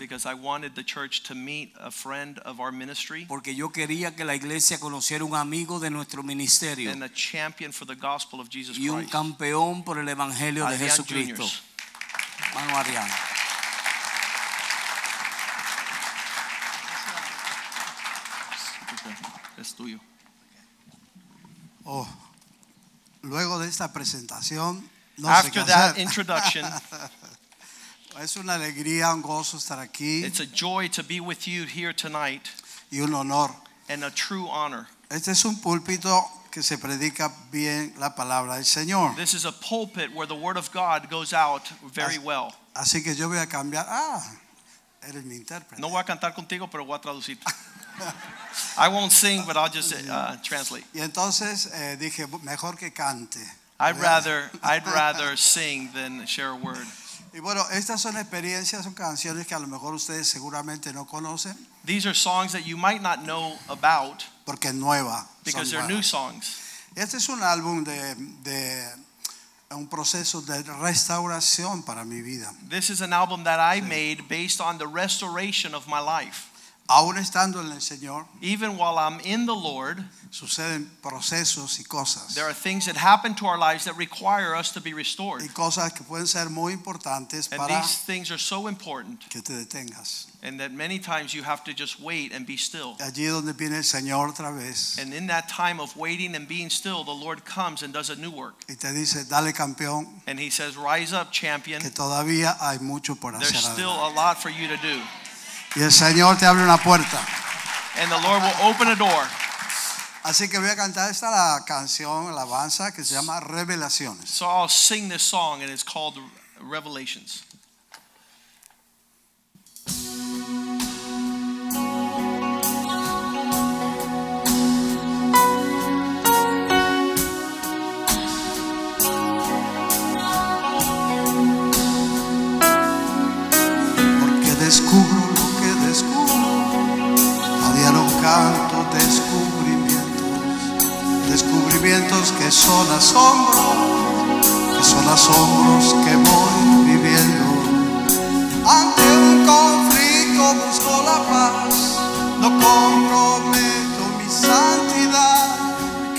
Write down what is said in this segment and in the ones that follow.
Because I wanted the church to meet a friend of our ministry porque yo quería que la iglesia conociera un amigo de nuestro ministerio and a champion for the gospel of Jesus y un Christ. campeón por el evangelio de Adrián Jesucristo. Juniors. Mano Ariana. Es tuyo. Oh, luego de esta presentación, no sé qué After that hacer. introduction, es una alegría, un gozo estar aquí it's a joy to be with you here tonight y un honor. and a true honor. Este es un púlpito que se predica bien la palabra del Señor. This is a pulpit where the word of God goes out very well. Así que yo voy a cambiar. Ah, eres mi intérprete. No voy a cantar contigo, pero voy a traducir. I won't sing, but I'll just uh, translate. Y entonces eh, dije, mejor que cante. I'd rather I'd rather sing than share a word. Y bueno, estas son experiencias, son canciones que a lo mejor ustedes seguramente no conocen These are songs that you might not know about porque nueva. son because they're nuevas. new songs. Este es un álbum de, de un proceso de restauración para mi vida. This is an album that I made based on the restoration of my life. Aún estando en el Señor, Even while I'm in the Lord, suceden procesos y cosas. there are things that happen to our lives that require us to be restored. Y cosas que pueden ser muy importantes And para these things are so important, que te detengas. and that many times you have to just wait and be still. Allí donde viene el Señor otra vez And in that time of waiting and being still, the Lord comes and does a new work. y te dice, dale campeón, And He says, Rise up, champion. que todavía hay mucho por There's hacer. still adelante". a lot for you to do. Y el Señor te abre una puerta. And the Lord will open a door. Así que voy a cantar esta la canción, alabanza, que se llama Revelaciones. So I'll sing this song, and it's called Revelations. Porque descubro son asombros, que son asombros que voy viviendo. Ante un conflicto busco la paz, no comprometo mi santidad,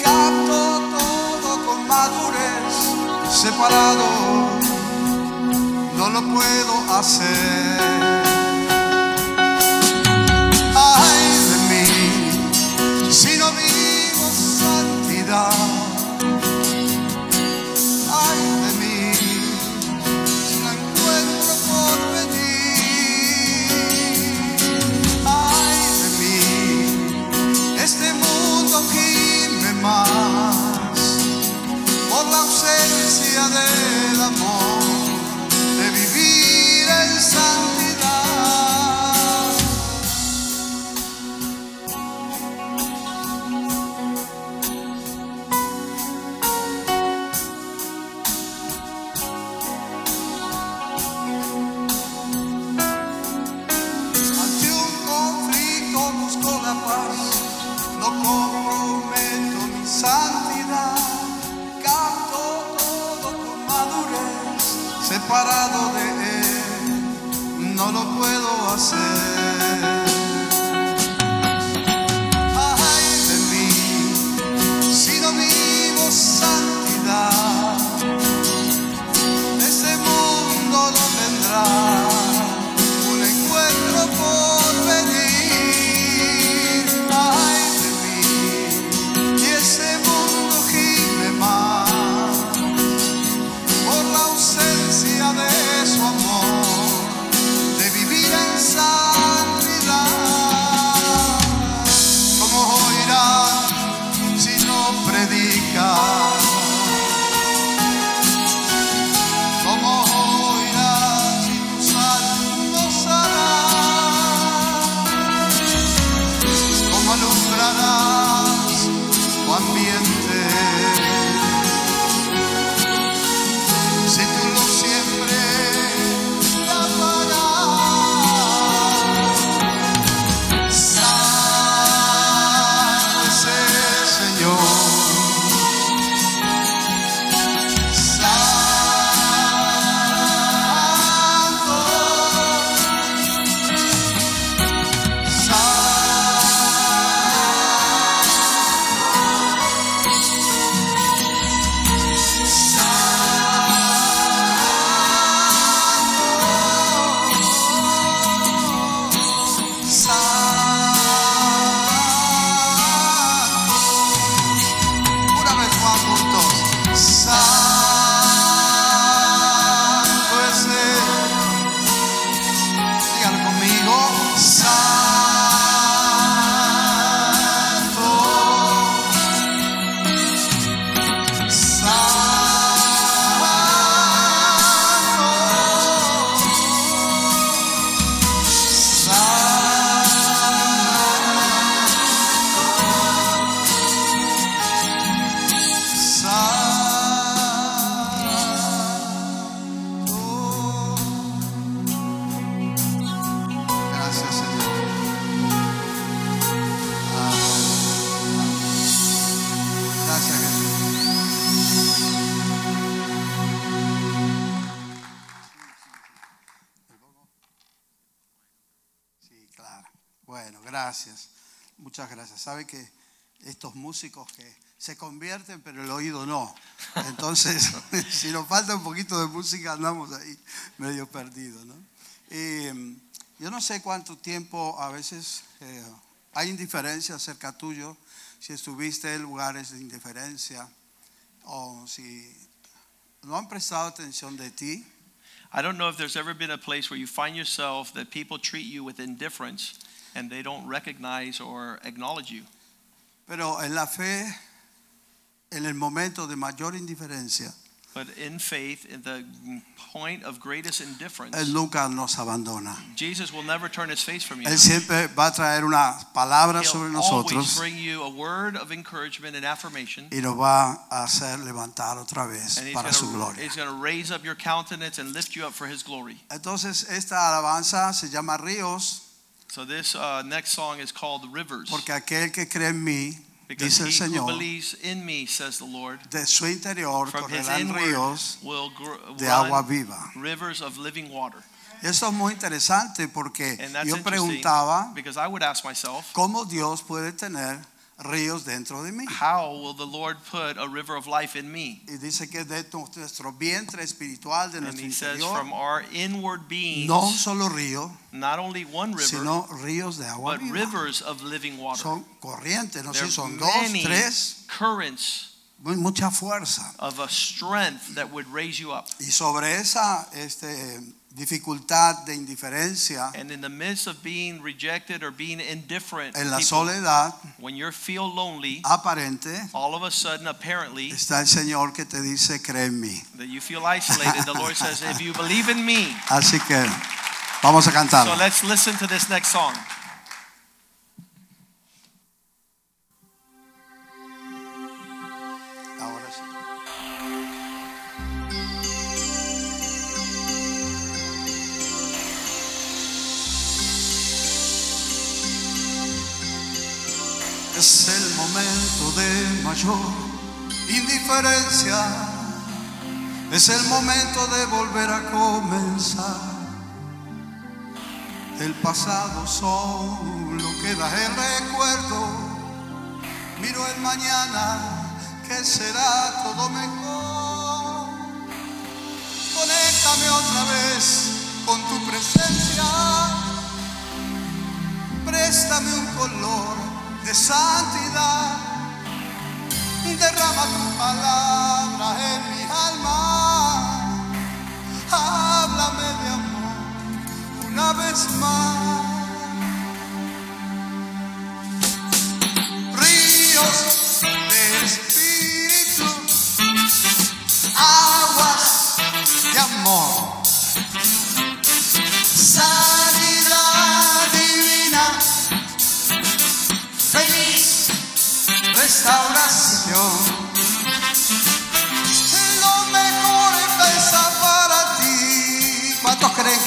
capto todo con madurez, separado no lo puedo hacer. Sabe que estos músicos que se convierten, pero el oído no. Entonces, si nos falta un poquito de música, andamos ahí medio perdidos. ¿no? Eh, yo no sé cuánto tiempo a veces eh, hay indiferencia acerca tuyo, si estuviste en lugares de indiferencia o si no han prestado atención de ti. I don't know if there's ever been a place where you find yourself that people treat you with indifference and they don't recognize or acknowledge you. Pero en la fe, en el momento de mayor indiferencia, But in faith, in the point of greatest indifference, Él nunca nos abandona. Jesus will never turn his face from you. Él siempre va a traer una palabra He'll always nosotros bring you a word of encouragement and affirmation. y nos va a hacer levantar otra vez And he's para su gonna, gloria. he's gonna raise up your countenance and lift you up for his glory. Entonces esta alabanza se llama Ríos So this uh, next song is called Rivers. porque aquel que cree en mí, Because dice el he who Señor, believes in me, says the Lord, de su interior from his correrán inward ríos will gr- de agua run viva. rivers of living water. Y esto es muy interesante porque And that's yo interesting preguntaba because I would ask myself, cómo Dios puede tener ríos dentro de mí. how will the Lord put a river of life in me? Y dice que de nuestro vientre espiritual, de And nuestro he says, interior, from our inward beings, no solo río, not only one river, sino ríos de agua but viva. rivers of living water. Son corrientes, no sé, son dos, tres, currents mucha fuerza. of a strength that would raise you up. Y sobre esa este, dificultad de indiferencia And in the midst of being rejected or being indifferent, en la people, soledad when you feel lonely, aparente, all of a sudden, apparently, está el Señor que te dice, cree en mí. that you feel isolated, the Lord says, if you believe in me, Así que vamos a cantar. so let's listen to this next song. Es el momento de mayor indiferencia. Es el momento de volver a comenzar. El pasado solo queda el recuerdo. Miro el mañana que será todo mejor. Conéctame otra vez con tu presencia. Préstame un color de santidad. Derrama tu palabra en mi alma. Háblame de amor una vez más. Ríos de espíritu, aguas de amor,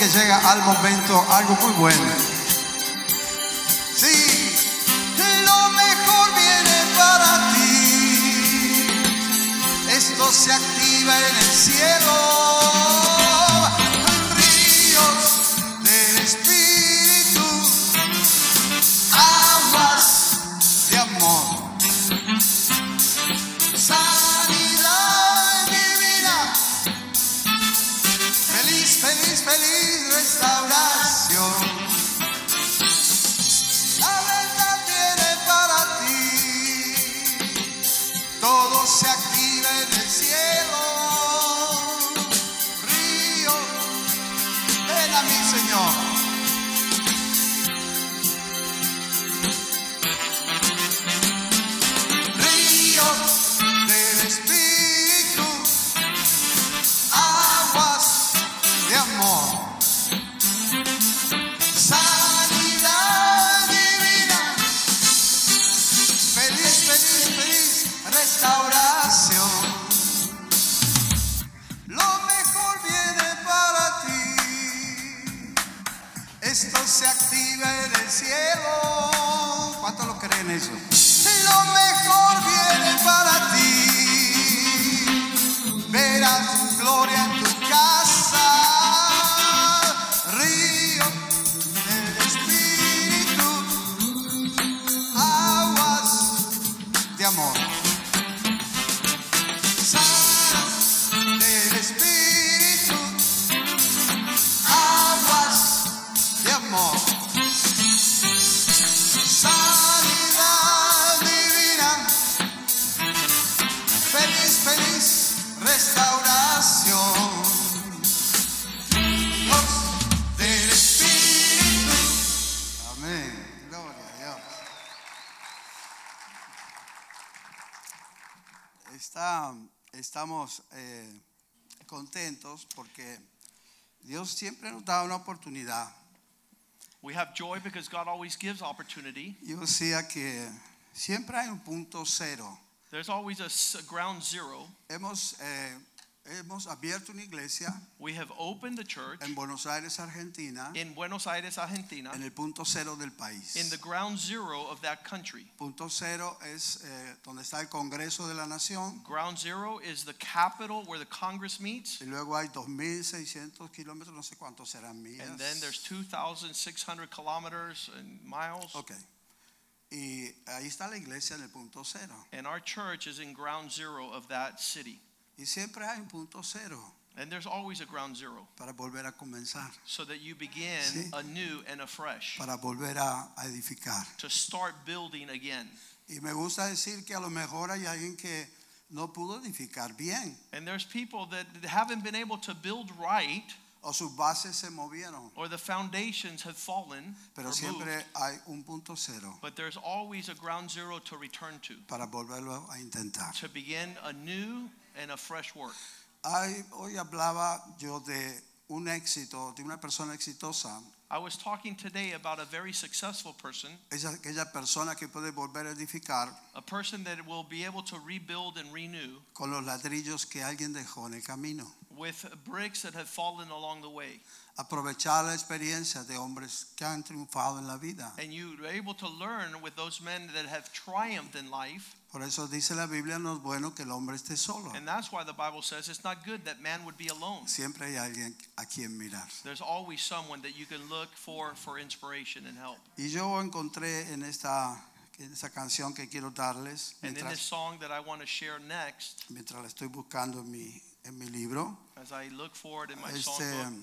llega al momento algo muy bueno? Sí, lo mejor viene para ti. Esto se activa en el cielo. Dios siempre nos da una oportunidad. We have joy because God always gives opportunity. Yo decía que siempre hay un punto cero. There's always a, ground zero. Hemos, eh, hemos abierto una iglesia We have opened the church en Buenos Aires, Argentina, in Buenos Aires, Argentina, en el punto cero del país. in the ground zero of that country. Punto cero es eh, donde está el Congreso de la Nación Ground zero is the capital where the Congress meets. y luego hay 2.600 kilómetros, no sé cuántos serán millas. And then there's 2,600 kilometers and miles. Ok. Y ahí está la iglesia en el punto cero. And our church is in ground zero of that city. Y siempre hay un punto cero And there's always a ground zero para volver a comenzar, so that you begin Sí. anew and afresh para volver a, edificar. to start building again. Y me gusta decir que a lo mejor hay alguien que no pudo edificar bien And there's people that haven't been able to build right o sus bases se movieron, or the foundations have fallen pero or moved, hay un punto cero but there's always a ground zero to return to para volverlo a intentar. to begin a new and a fresh work. Hoy hablaba yo de un éxito, de una persona exitosa, I was talking today about a very successful person, es aquella persona que puede volver a edificar a person that will be able to rebuild and renew con los ladrillos que alguien dejó en el camino. With bricks that have fallen along the way. Aprovechar la experiencia de hombres que han triunfado en la vida. And you're able to learn with those men that have triumphed in life. Por eso dice la Biblia, no es bueno que el hombre esté solo. And that's why the Bible says it's not good that man would be alone. Siempre hay alguien a quien mirar. There's always someone that you can look for for inspiration and help. Y yo encontré en esta, en esta canción que quiero darles, And in this song that I want to share next, mientras la estoy buscando en mi, en mi libro, as I look forward in my este, songbook,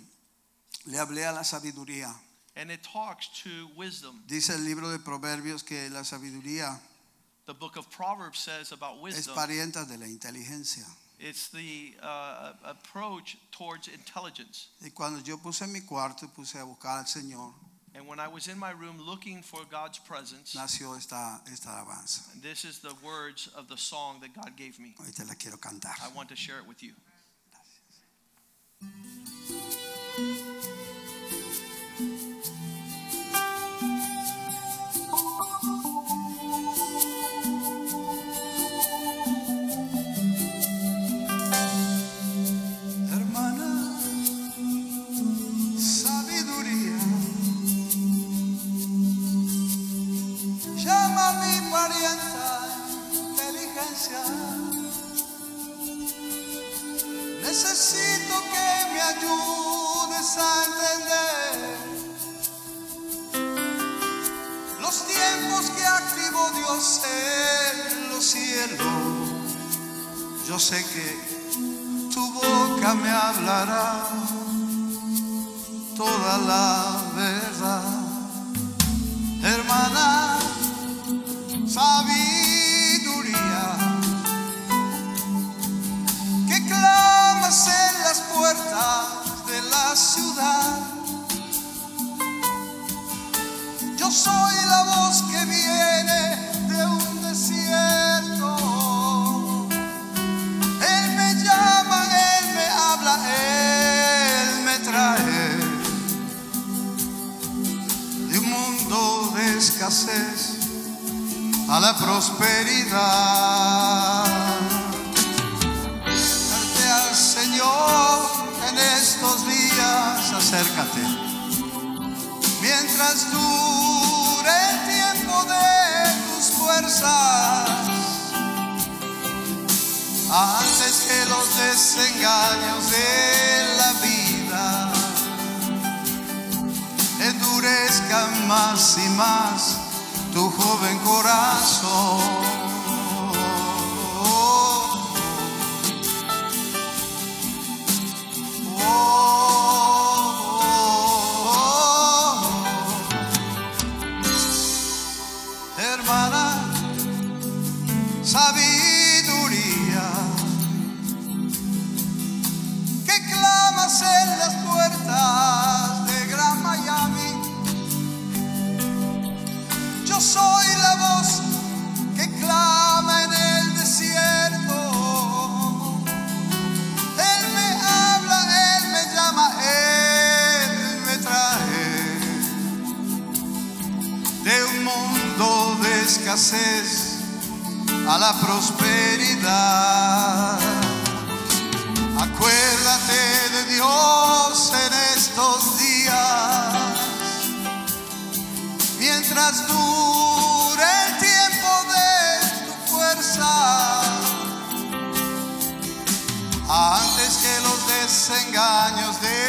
le hablé a la sabiduría. and it talks to wisdom. Dice el libro de Proverbios que la sabiduría The book of Proverbs says about es wisdom, parienta de la inteligencia. it's the uh, approach towards intelligence. Y cuando yo puse en mi cuarto y puse a buscar al Señor, And when I was in my room looking for God's presence, nació esta, esta alabanza. this is the words of the song that God gave me. Hoy te la quiero cantar. I want to share it with you. Música ayudes a entender los tiempos que activó Dios en los cielos. Yo sé que tu boca me hablará toda la verdad. Hermana, sabiduría, de la ciudad. Yo soy la voz que viene de un desierto. Él me llama, Él me habla, Él me trae de un mundo de escasez a la prosperidad. Darte al Señor acércate. Mientras dure el tiempo de tus fuerzas antes que los desengaños de la vida endurezcan más y más tu joven corazón. A la prosperidad. Acuérdate de Dios en estos días, mientras dure el tiempo de tu fuerza, antes que los desengaños de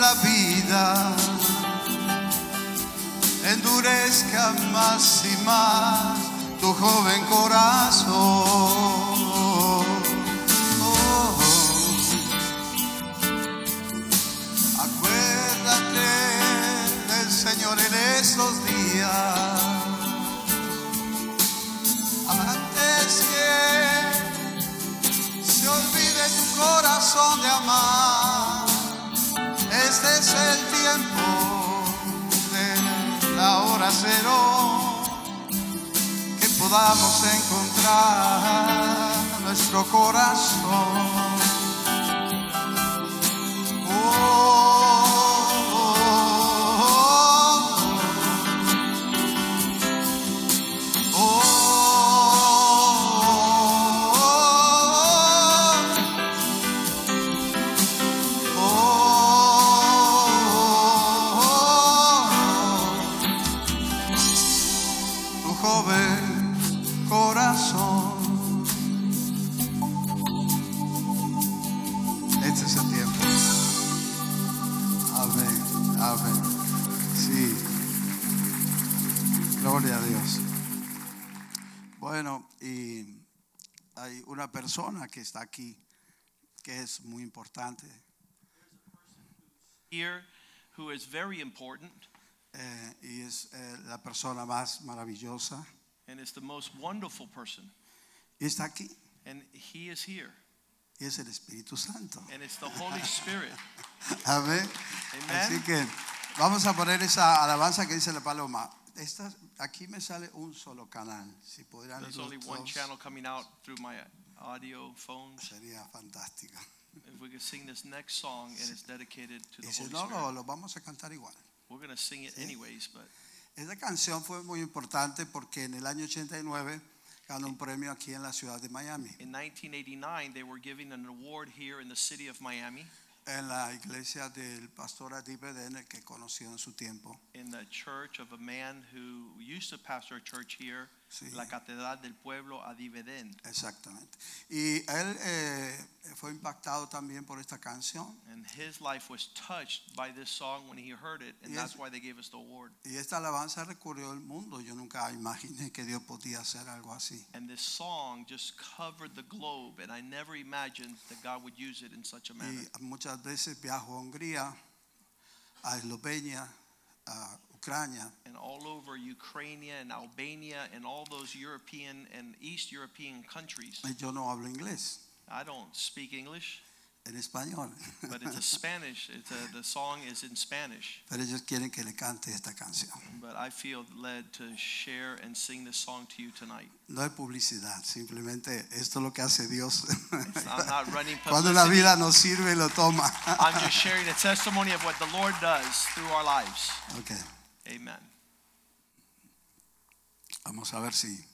la vida endurezca más y más tu joven corazón. Oh, Acuérdate del Señor en estos días. Antes que se olvide tu corazón de amar. Este es el tiempo de la hora cero podamos encontrar nuestro corazón. Oh, Gloria a Dios. Bueno, y hay una persona que está aquí que es muy importante. Here, who is very important eh, y es eh, la persona más maravillosa. and is the most wonderful person. Y está aquí. And he is here. Y es el Espíritu Santo. And it's the Holy Spirit. Amén. Así que vamos a poner esa alabanza que dice la paloma. Esta, aquí me sale un solo canal. Si pudieran There's only one channel coming out through my audio phones. sería fantástico. If we could sing this next song and it's dedicated to the Y si Holy no, Spirit. lo, lo vamos a cantar igual. We're going to sing it Sí. anyways, but canción fue muy importante porque en el año 89 ganó un premio aquí en la ciudad de Miami, in 1989 they were giving an award here in the city of Miami en la iglesia del pastor que conoció en su tiempo. in the church of a man who used to pastor a church here, Sí. La Catedral del Pueblo Adiveden. Exactamente. Y él eh, fue impactado también por esta canción. And his life was touched by this song when he heard it, and Yes. that's why they gave us the award. Y esta alabanza recorrió el mundo. Yo nunca imaginé que Dios podía hacer algo así. And this song just covered the globe, and I never imagined that God would use it in such a manner. Y muchas veces viajo a Hungría, a Eslovenia, a Ucrania. And all over Ukraine and Albania and all those European and East European countries. Yo no hablo inglés, I don't speak English, en español. but it's a Spanish. It's a, the song is in Spanish. Pero ellos quieren que le cante esta canción. But I feel led to share and sing this song to you tonight. No es publicidad, simplemente esto es lo que hace Dios. I'm not running Cuando la vida nos sirve, lo toma. I'm just sharing a testimony of what the Lord does through our lives. Ok, Amen. vamos a ver si.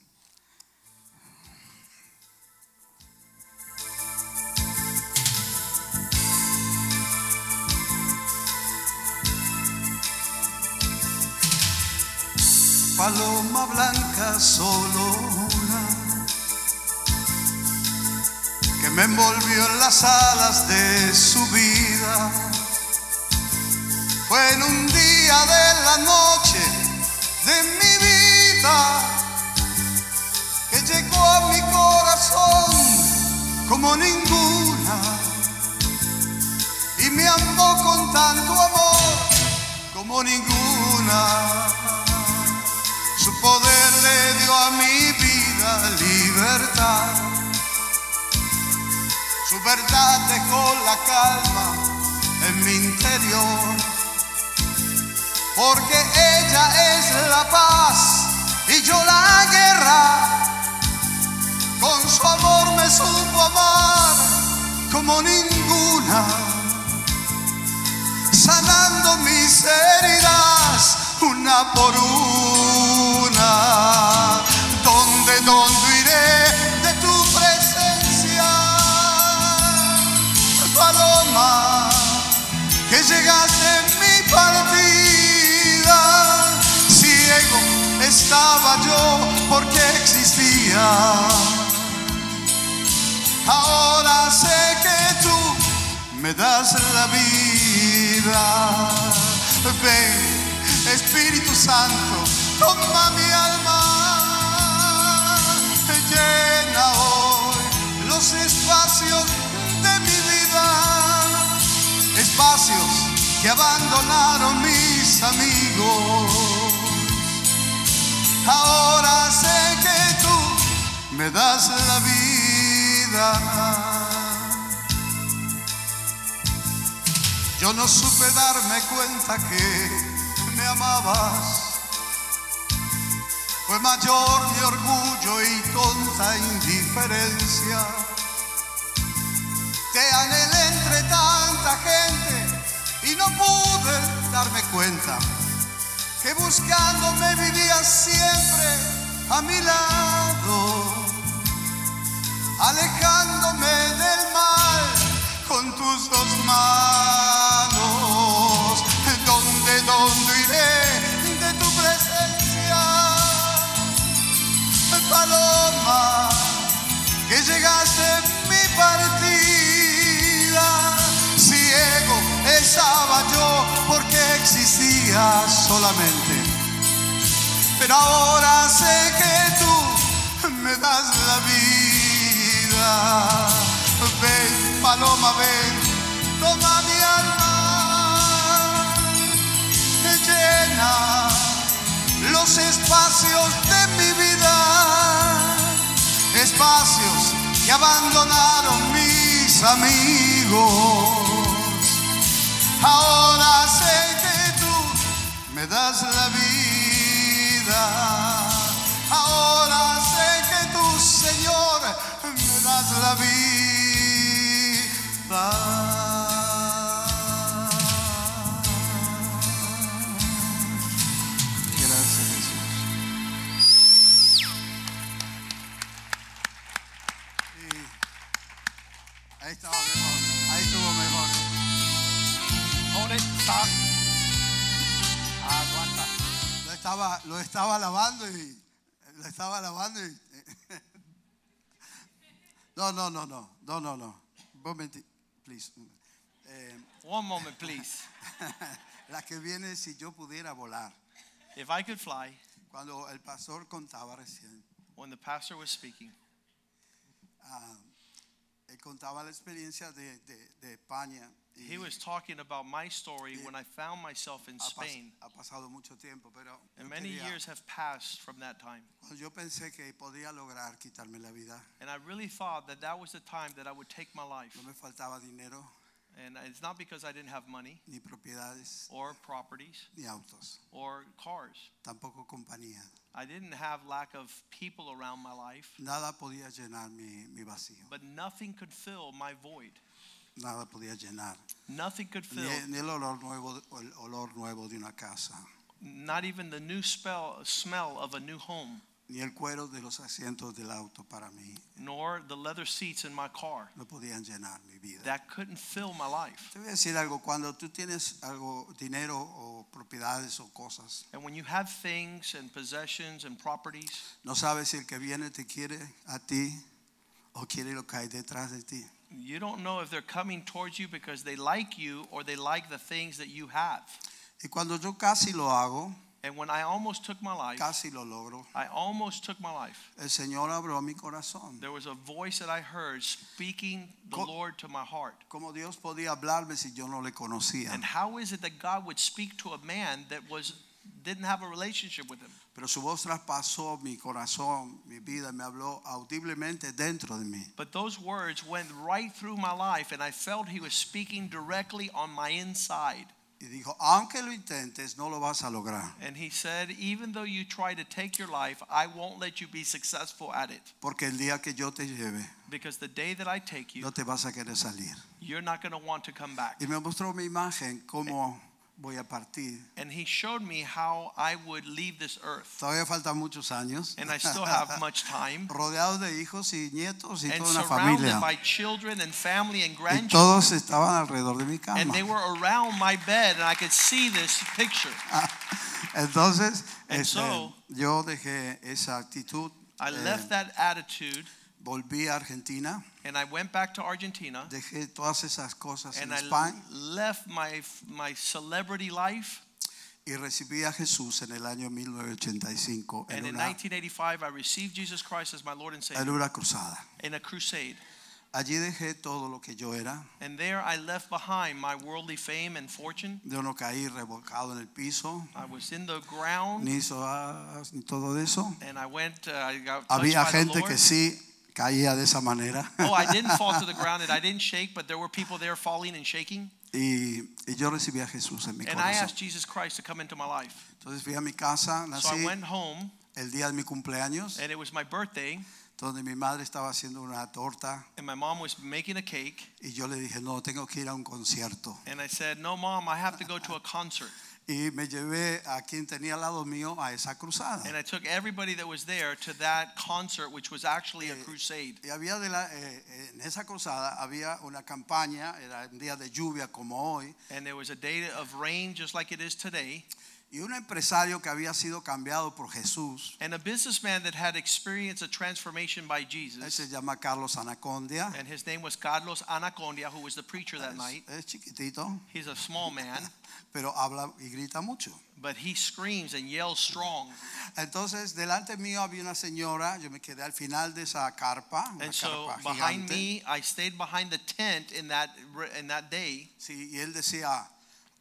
Paloma blanca, solo una, que me envolvió en las alas de su vida. Fue en un día de la noche de mi vida que llegó a mi corazón como ninguna y me amó con tanto amor como ninguna. Su poder le dio a mi vida libertad. Su verdad dejó la calma en mi interior, porque ella es la paz y yo la guerra. Con su amor me supo amar como ninguna, sanando mis heridas una por una. ¿Dónde, dónde iré de tu presencia? Paloma, que llegaste en mi partida. Ciego estaba yo porque existía. Ahora sé que tú me das la vida. Ven, Espíritu Santo, toma mi alma. Llena hoy los espacios de mi vida. Espacios que abandonaron mis amigos. Ahora sé que tú me das la vida. Yo no supe darme cuenta que me amabas. Fue mayor mi orgullo y tonta indiferencia. Te anhelé entre tanta gente y no pude darme cuenta que buscándome vivías siempre a mi lado alejándome del mal con tus dos manos. ¿Dónde, dónde iré de tu presencia? Paloma, que llegaste en mi partida. Estaba yo porque existía solamente. Pero ahora sé que tú me das la vida. Ven, paloma, ven, toma mi alma. Llena los espacios de mi vida. Espacios que abandonaron mis amigos. Ahora sé que tú me das la vida. Ahora sé que tú, Señor, me das la vida. Estaba, lavando y lo estaba lavando y no, no, no, no, no, no, no. Un momentito, please. Eh, One moment, please. la que viene si yo pudiera volar. If I could fly, Cuando el pastor contaba recién, when the pastor was speaking, ah, él contaba la experiencia de, de, de España. He was talking about my story when I found myself in Spain. ha pasado mucho tiempo, pero And many years have passed from that time. yo pensé que podía lograr quitarme la vida. And I really thought that that was the time that I would take my life. No me faltaba dinero, And it's not because I didn't have money ni propiedades, or properties ni autos, or cars. tampoco compañía. I didn't have lack of people around my life, Nada podía llenar mi, mi vacío. but nothing could fill my void. Nada podía llenar. Nothing could Ni, fill, ni el olor nuevo, el olor nuevo de una casa, not even the new spell, smell of a new home, ni el cuero de los asientos del auto para mí. nor the leather seats in my car. No podían llenar mi vida. That couldn't fill my life. Te voy a decir algo, cuando tú tienes algo, dinero o propiedades o cosas, And when you have things and possessions and properties, no sabes si el que viene te quiere a ti o quiere lo que hay detrás de ti. You don't know if they're coming towards you because they like you or they like the things that you have. Y cuando yo casi lo hago, And when I almost took my life, casi lo logro, I almost took my life. el Señor abrió mi corazón. There was a voice that I heard speaking the Co- Lord to my heart. ¿Cómo Dios podía hablarme si yo no le conocía? And how is it that God would speak to a man that was didn't have a relationship with him. Pero su voz traspasó mi corazón, mi vida, me habló audiblemente dentro de mí. But those words went right through my life, and I felt he was speaking directly on my inside. Y dijo, aunque lo intentes, no lo vas a lograr. And he said, Even though you try to take your life, I won't let you be successful at it. Porque el día que yo te lleve, Because the day that I take you, no te vas a querer salir. you're not going to want to come back. Y me mostró mi imagen, cómo voy a partir. And he showed me how I would leave this earth. Todavía faltan muchos años. And I still have much time. Rodeado de hijos y nietos y And toda una surrounded familia. by children and family and Y grandchildren. todos estaban alrededor de mi cama. And they were around my bed, and I could see this picture. Entonces, And este, so- yo dejé esa actitud. I eh, left that attitude, volví a Argentina, and I went back to Argentina, dejé todas esas cosas en and I España left my my celebrity life. y recibí a Jesús en el año 1985 en And in una, 1985, I received Jesus Christ as my Lord and en Savior una cruzada. in a crusade. Allí dejé todo lo que yo era. And there I left behind my worldly fame and fortune. Yo no caí en el piso, I was in the ground, ni todo eso. and I went. Uh, I got Había gente que sí caía de esa manera. Oh, I didn't fall to the ground, and I didn't shake, but there were people there falling and shaking. y, y yo recibí a Jesús en mi And I corazón. asked Jesus Christ to come into my life. Entonces fui a mi casa, So I nací went home, el día de mi cumpleaños, and it was my birthday, donde mi madre estaba haciendo una torta and my mom was making a cake. y yo le dije, no, tengo que ir a un concierto. And I said, No, mom, I have to go to a concert. Y me llevé a quien tenía al lado mío a esa cruzada. And I took everybody that was there to that concert, which was actually a crusade. Y había de la, eh, eh, en esa cruzada había una campaña, era un día de lluvia como hoy, And there was a day of rain, just like it is today. y un empresario que había sido cambiado por Jesús, And a businessman that had experienced a transformation by él Jesus. se llama Carlos Anacondia, And his name was Carlos Anacondia, who was the preacher that es, night. es chiquitito, He's a small man, pero habla y grita mucho. but he screams and yells strong. Entonces, delante mío había una señora, yo me quedé al final de esa carpa, una And so carpa behind gigante. me, I stayed behind the tent in that in that day, Sí, y él decía,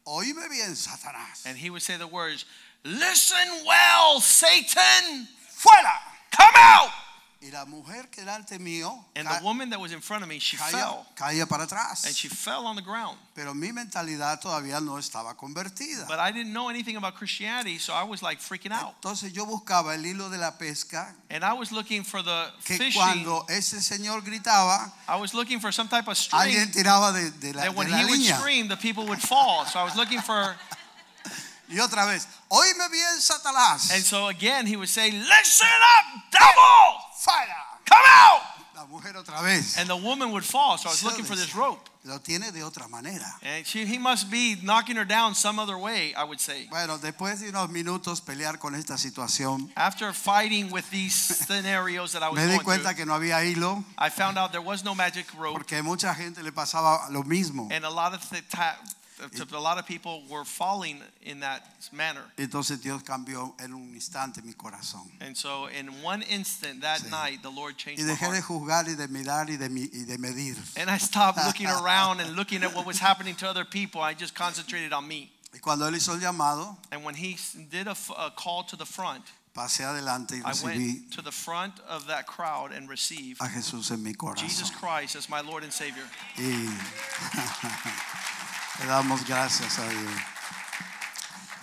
oíme bien, Satanás, and he would say the words, "Listen well, Satan, fuera. come out!" Y la mujer que delante mío And the woman that was in front of me, she caía, fell, caía para atrás. and she fell on the ground. Pero mi mentalidad todavía no estaba convertida. But I didn't know anything about Christianity, so I was like freaking out. Entonces yo buscaba el hilo de la pesca And I was looking for the que fishing. cuando ese señor gritaba, I was looking for some type of string alguien tiraba de, de la, that de when la he would scream, the people would fall. So I was looking for, Y otra vez, oíme bien, Satanás. and so again he would say, "Listen up, devil, Fuera. come out!" La mujer otra vez. And the woman would fall. So I was looking for this rope. Lo tiene de otra manera. And she, he must be knocking her down some other way, I would say. Bueno, después de unos minutos pelear con esta situación, After fighting with these scenarios that I was me di cuenta through, que no había hilo, I found out there was no magic rope, porque mucha gente le pasaba lo mismo. and a lot of the ta- to a lot of people were falling in that manner. Entonces Dios cambió en un instante mi corazón. And so, in one instant that Sí. night, the Lord changed Y my dejé de juzgar y de mirar y de, mi- y de medir. And I stopped looking around and looking at what was happening to other people. I just concentrated on me. Y cuando él hizo el llamado, And when he did a call to the front, pasé adelante y I recibí went to the front of that crowd and received a Jesús en mi Jesus. Christ as my Lord and Savior. Y le damos gracias a Dios.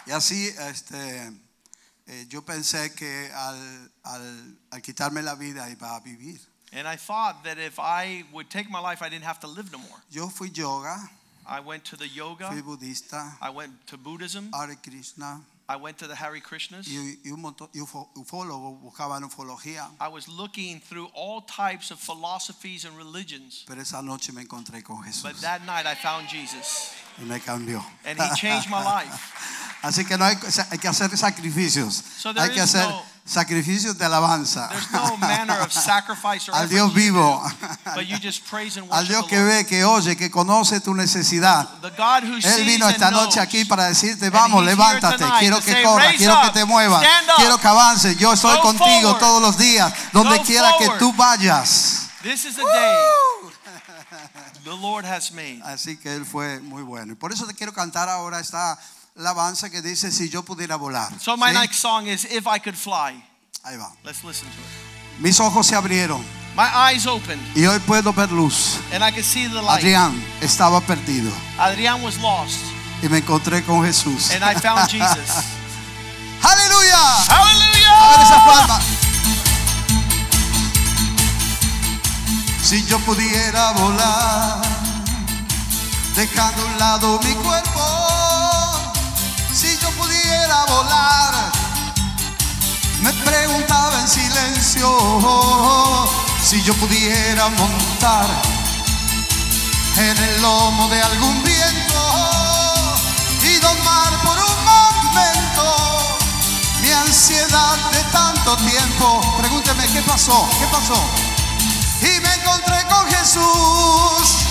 Y así, este, eh, yo pensé que al, al- al quitarme la vida iba a vivir. And I thought that if I would take my life, I didn't have to live no more. Yo fui yoga, I went to the yoga. fui budista, I went to Buddhism, Hare Krishna I went to the Hare Krishnas. y, y un montón, y ufólogos buscaban ufología. I was looking through all types of philosophies and religions. Pero esa noche me encontré con Jesús But that night I found Jesus. Y me cambió. And he changed my life. Así que no hay, hay que hacer sacrificios. So hay que hacer no- sacrificios de alabanza. No manner of sacrifice or Al Dios vivo. do, but you just praise and Al Dios que ve, que oye, que conoce tu necesidad. Él vino esta noche aquí para decirte, vamos, levántate, quiero que say, "Raise quiero que te muevas, quiero que avances. Yo estoy go contigo forward, todos los días, donde quiera que tú vayas. This is the day the Lord has made. Así que Él fue muy bueno. Y por eso te quiero cantar ahora esta alabanza que dice si yo pudiera volar. So my ¿Sí? next song is If I Could Fly. Ahí va. Let's listen to it. Mis ojos se abrieron My eyes opened y hoy puedo ver luz. and I could see the light. Adrián estaba perdido Adrian was lost y me encontré con Jesús. and I found Jesus. Aleluya. A Si yo pudiera volar, dejando a un lado mi cuerpo, si yo pudiera volar, me preguntaba en silencio, si yo pudiera montar en el lomo de algún viento y domar por un momento mi ansiedad de tanto tiempo. Pregúnteme, ¿qué pasó? ¿Qué pasó? Y me encontré con Jesús,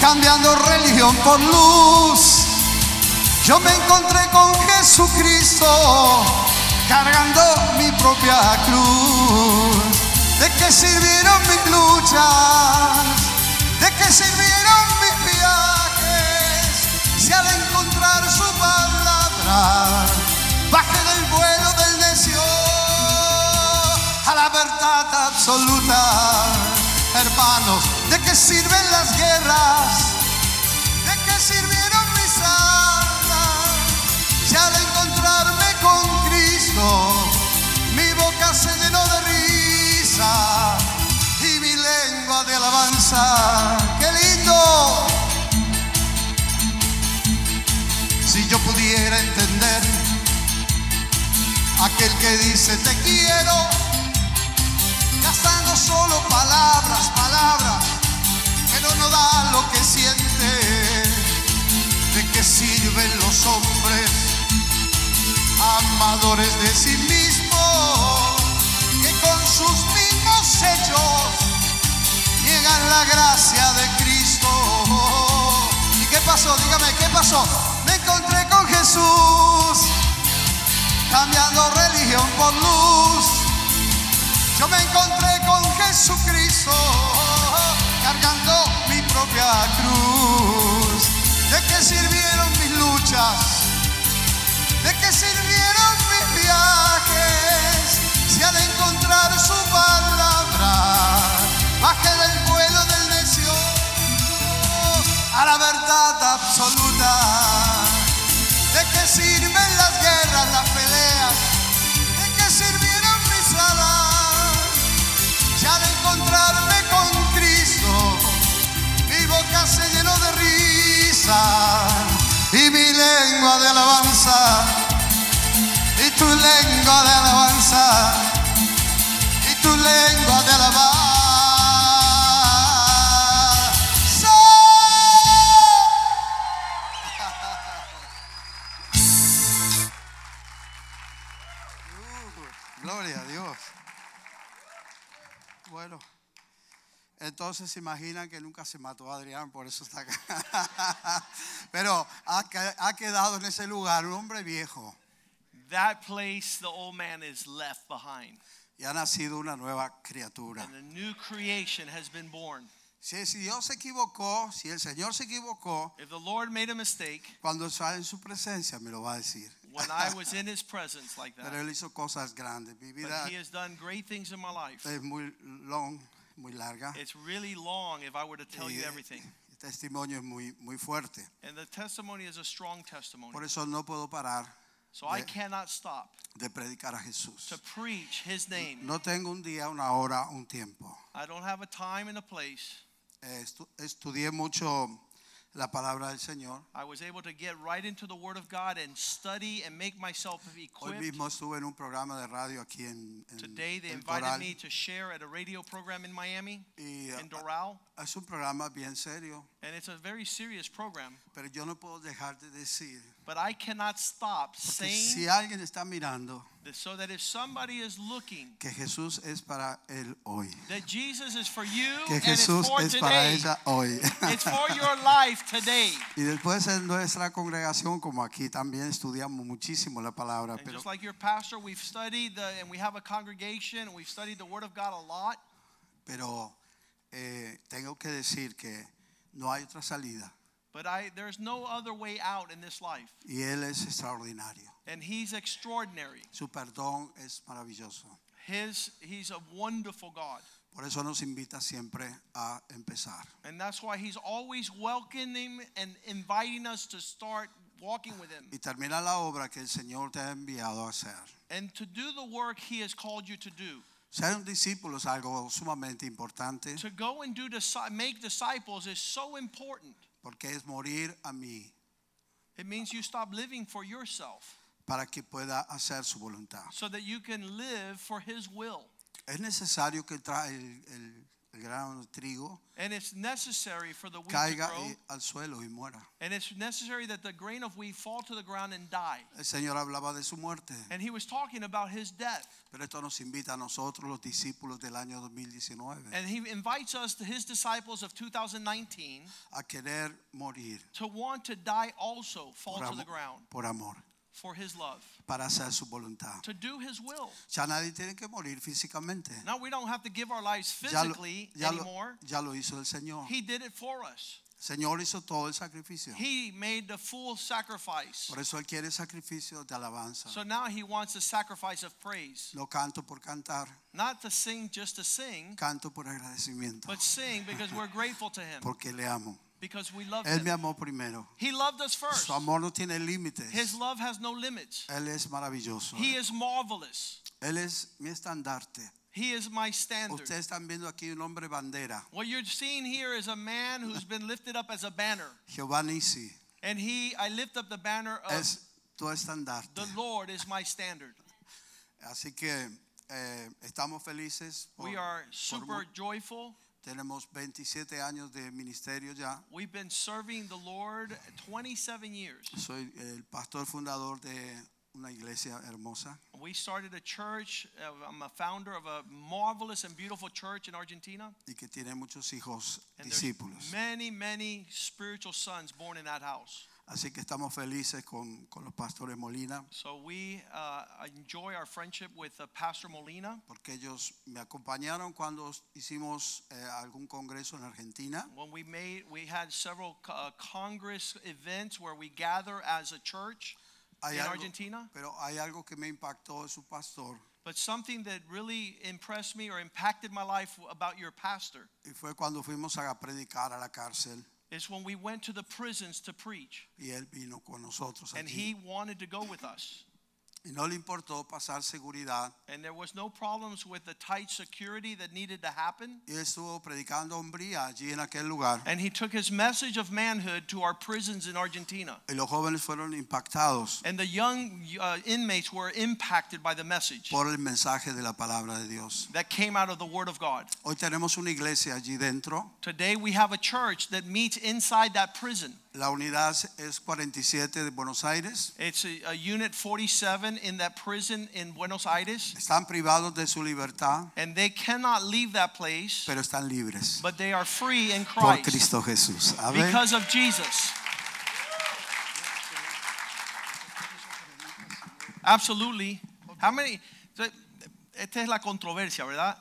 cambiando religión por luz. Yo me encontré con Jesucristo, cargando mi propia cruz. ¿De qué sirvieron mis luchas? ¿De qué sirvieron mis viajes? Si al encontrar su palabra, bajé del vuelo del a la verdad absoluta. Hermanos, ¿de qué sirven las guerras? ¿De qué sirvieron mis alas? Si al encontrarme con Cristo, mi boca se llenó de risa y mi lengua de alabanza. ¡Qué lindo! Si yo pudiera entender aquel que dice te quiero, gastando solo palabras, palabras, pero no da lo que siente. ¿De qué sirven los hombres amadores de sí mismos que con sus mismos hechos niegan la gracia de Cristo? ¿Y qué pasó? Dígame, ¿qué pasó? Me encontré con Jesús cambiando religión por luz. Yo me encontré con Jesucristo cargando mi propia cruz. ¿De qué sirvieron mis luchas? ¿De qué sirvieron mis viajes? Si al encontrar su palabra bajé del vuelo del necio a la verdad absoluta. Encontrarme con Cristo, mi boca se llenó de risa y mi lengua de alabanza, y tu lengua de alabanza, y tu lengua de alabanza. Entonces se imaginan que nunca se mató a Adrián, por eso está acá. Pero ha, que- ha quedado en ese lugar un hombre viejo That place, the old man is left behind, y ha nacido una nueva criatura. and a new creation has been born. Si, si Dios se equivocó, si el Señor se equivocó, If the Lord made a mistake cuando está en su presencia me lo va a decir. When I was in his presence like Pero that, Él hizo cosas grandes. Mi vida but he has done great things in my life. es muy long, muy larga. It's really long if I were to tell you Y, eh, everything. El testimonio es muy, muy fuerte. And the testimony is a strong testimony. Por eso no puedo parar So I cannot stop de predicar a Jesús. to preach his name. No tengo un día, una hora, un tiempo. I don't have a time and a place. Eh, estu- estudié mucho la palabra del Señor. I was able to get right into the Word of God and study and make myself Hoy equipped. mismo estuve en un programa de radio aquí en, en Today they en invited Doral. me to share at a radio program in Miami, Y in eh, Doral, es un programa bien serio, and it's a very serious program. pero yo no puedo dejar de decir But I cannot stop saying si alguien está mirando that so that if somebody is looking, que Jesús es para él hoy, that Jesus is for you que and it's Jesús for es para today. ella hoy. It's for your life today. y después en nuestra congregación, como aquí también estudiamos muchísimo la palabra, And pero just like your pastor, we've studied the, and we have a congregation, and we've studied the Word of God a lot. pero eh, tengo que decir que no hay otra salida But I, there's no other way out in this life. y Él es extraordinario. And He's extraordinary. Su perdón es maravilloso. His, he's a wonderful God. Por eso nos invita siempre a empezar. And that's why He's always welcoming and inviting us to start walking with Him Y termina la obra que el Señor te ha enviado a hacer. and to do the work He has called you to do. Ser un discípulo es algo sumamente importante To go and do make disciples is so important. Porque es morir a mí It means you stop living for yourself para que pueda hacer su voluntad. so that you can live for His will. Es necesario que el, el- el grano de trigo And it's necessary for the wheat to grow. y- al suelo y muera. And it's necessary that the grain of wheat fall to the ground and die. El Señor hablaba de su muerte, And he was talking about his death. pero esto nos invita a nosotros, los discípulos del año 2019, And he invites us to his disciples of 2019 a querer morir to want to die also, fall por to the ground por amor, for his love, para hacer su voluntad. to do his will. Ya nadie tiene que morir físicamente. Now we don't have to give our lives Ya lo, physically ya lo- anymore. ya lo hizo el Señor. He did it for us. Señor hizo todo el sacrificio. He made the full sacrifice. Por eso Él quiere sacrificio de alabanza. So now he wants a sacrifice of praise. No canto por cantar, Not to sing just to sing, canto por agradecimiento, but sing because we're grateful to him. porque le amo. Because we love Él me him. amó primero. He loved us first. Su amor no tiene límites. His love has no limits. Él es maravilloso. He is marvelous. Él es mi estandarte. He is my standard. Ustedes están viendo aquí un hombre bandera, What you're seeing here is a man who's been lifted up as a banner. Jehová Nisi. And he I lift up the banner of Es tu estandarte. the Lord is my standard. Así que eh, estamos felices. por- We are super mu- joyful. Tenemos 27 años de ministerio ya. We've been serving the Lord 27 years. Soy el pastor fundador de una iglesia hermosa. We started a church. uh, I'm a founder of a marvelous and beautiful church in Argentina. y que tiene muchos hijos And discípulos. many, many spiritual sons born in that house. Así que estamos felices con, con los pastores Molina So we uh, enjoy our friendship with uh, Pastor Molina. porque ellos me acompañaron cuando hicimos eh, algún congreso en Argentina When we made, we had several uh, Congress events where we gather as a church Hay in algo- Argentina. pero hay algo que me impactó de su pastor But something that really impressed me or impacted my life about your pastor y fue cuando fuimos a predicar a la cárcel is when we went to the prisons to preach, y él vino con nosotros and allí. he wanted to go with us. Y no le importó pasar seguridad And there was no problems with the tight security that needed to happen. y estuvo predicando hombría allí en aquel lugar And he took his message of manhood to our prisons in Argentina. y los jóvenes fueron impactados And the young uh, inmates were impacted by the message por el mensaje de la palabra de Dios. that came out of the Word of God. Hoy tenemos una iglesia allí dentro. Today we have a church that meets inside that prison. La unidad es 47 de Buenos Aires. It's a, a unit 47 in that prison in Buenos Aires. Están privados de su libertad, And they cannot leave that place, pero están libres but they are free in por Christ Cristo Jesús. Amén. because of Jesus. Absolutely. How many? Esta es la controversia, ¿verdad?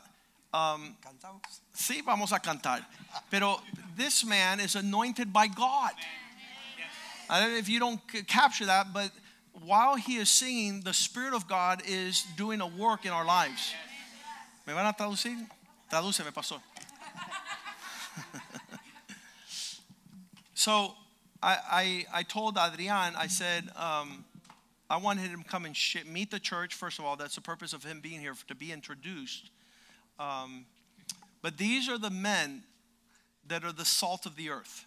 Um, sí, vamos a cantar. Pero this man is anointed by God. I don't know if you don't capture that, but while he is singing, the Spirit of God is doing a work in our lives. ¿Me van a traducir? Tradúceme, pastor. so I, I, I told Adrian, I said, um, I wanted him to come and sh- meet the church. First of all, that's the purpose of him being here, to be introduced. Um, but these are the men that are the salt of the earth.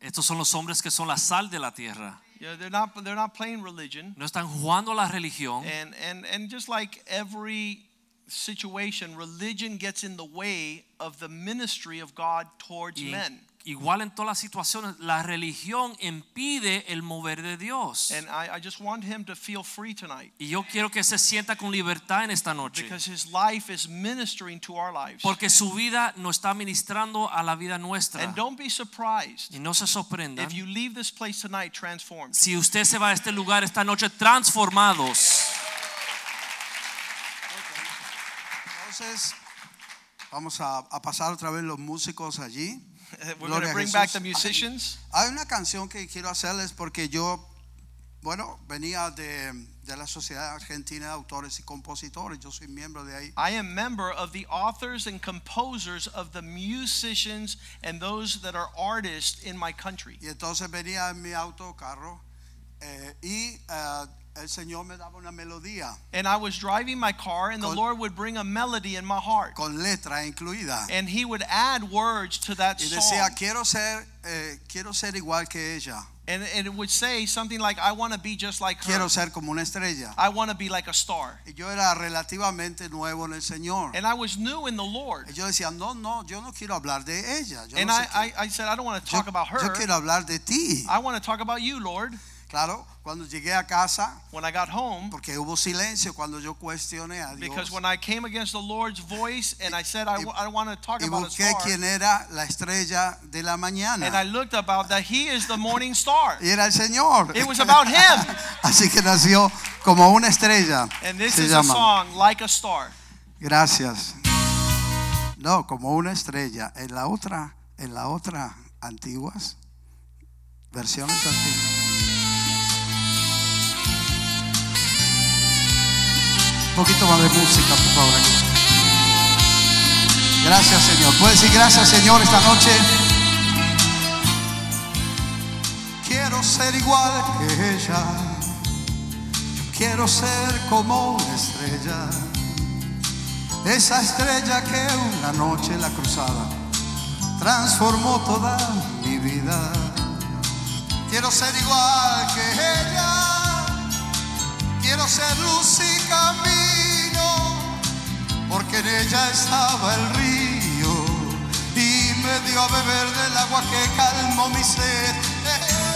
Estos son los hombres que son la sal de la tierra. Know, they're not they're not playing religion. No están jugando la religión. And and and just like every situation, religion gets in the way of the ministry of God towards Y men. Igual en todas las situaciones, la religión impide el mover de Dios. And I, I just want him to feel free tonight Y yo quiero que se sienta con libertad en esta noche. because his life is ministering to our lives. Porque su vida nos está ministrando a la vida nuestra. And don't be surprised Y no se sorprendan if you leave this place tonight transformed. si usted se va a este lugar esta noche transformados. Entonces, vamos a, a pasar otra vez los músicos allí. We're going to bring back the musicians. Hay una canción que quiero hacerles porque yo, bueno, venía de, de la Sociedad Argentina de Autores y Compositores. Yo soy miembro de ahí. I am member of the authors and composers of the musicians and those that are artists in my country. Y entonces venía en mi auto, carro, eh, y eh, el Señor me daba una melodía And I was driving my car, and the Lord would bring a melody in my heart. con letra incluida. And He would add words to that Y song. quiero ser, eh, quiero ser igual que ella. And, and it would say something like, I want to be just like her. Quiero ser como una estrella. I want to be like a star. Y yo era relativamente nuevo en el Señor. And I was new in the Lord. Y yo decía, no, no, yo no quiero hablar de ella. Yo, And no I, I, I said, I don't want to talk yo- about her. yo quiero hablar de ti. I want to talk about you, Lord. Claro, cuando llegué a casa, When I got home, porque hubo silencio cuando yo cuestioné a Dios. because when I came against the Lord's voice and I said, I, Y- I want to talk y about a busqué star, quién era la estrella de la and I mañana. looked about that He is the morning star. Y era el Señor. It was about Him. Así que nació como una estrella. And this Se is a llama. song, Like a Star. Gracias. No, como una estrella. En la otra, en la otra antiguas versiones antiguas. Poquito más de música, por favor. Gracias, Señor. Puedes decir gracias, Señor, esta noche. Quiero ser igual que ella. Quiero ser como una estrella. Esa estrella que una noche la cruzada transformó toda mi vida. Quiero ser igual que ella. Quiero ser luz y camino, porque en ella estaba el río y me dio a beber del agua que calmó mi sed.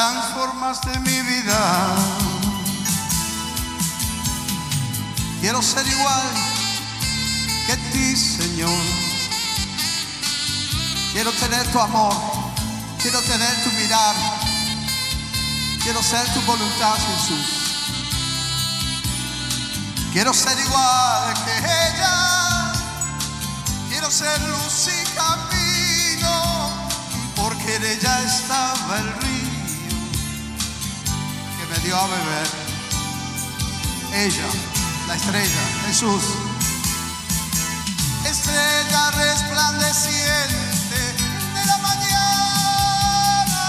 Transformaste mi vida. Quiero ser igual que ti, Señor. Quiero tener tu amor, quiero tener tu mirar, quiero ser tu voluntad, Jesús. Quiero ser igual que ella, quiero ser luz y camino, porque en ella estaba el río que me dio a beber. Ella, la estrella, Jesús. Estrella resplandeciente de la mañana,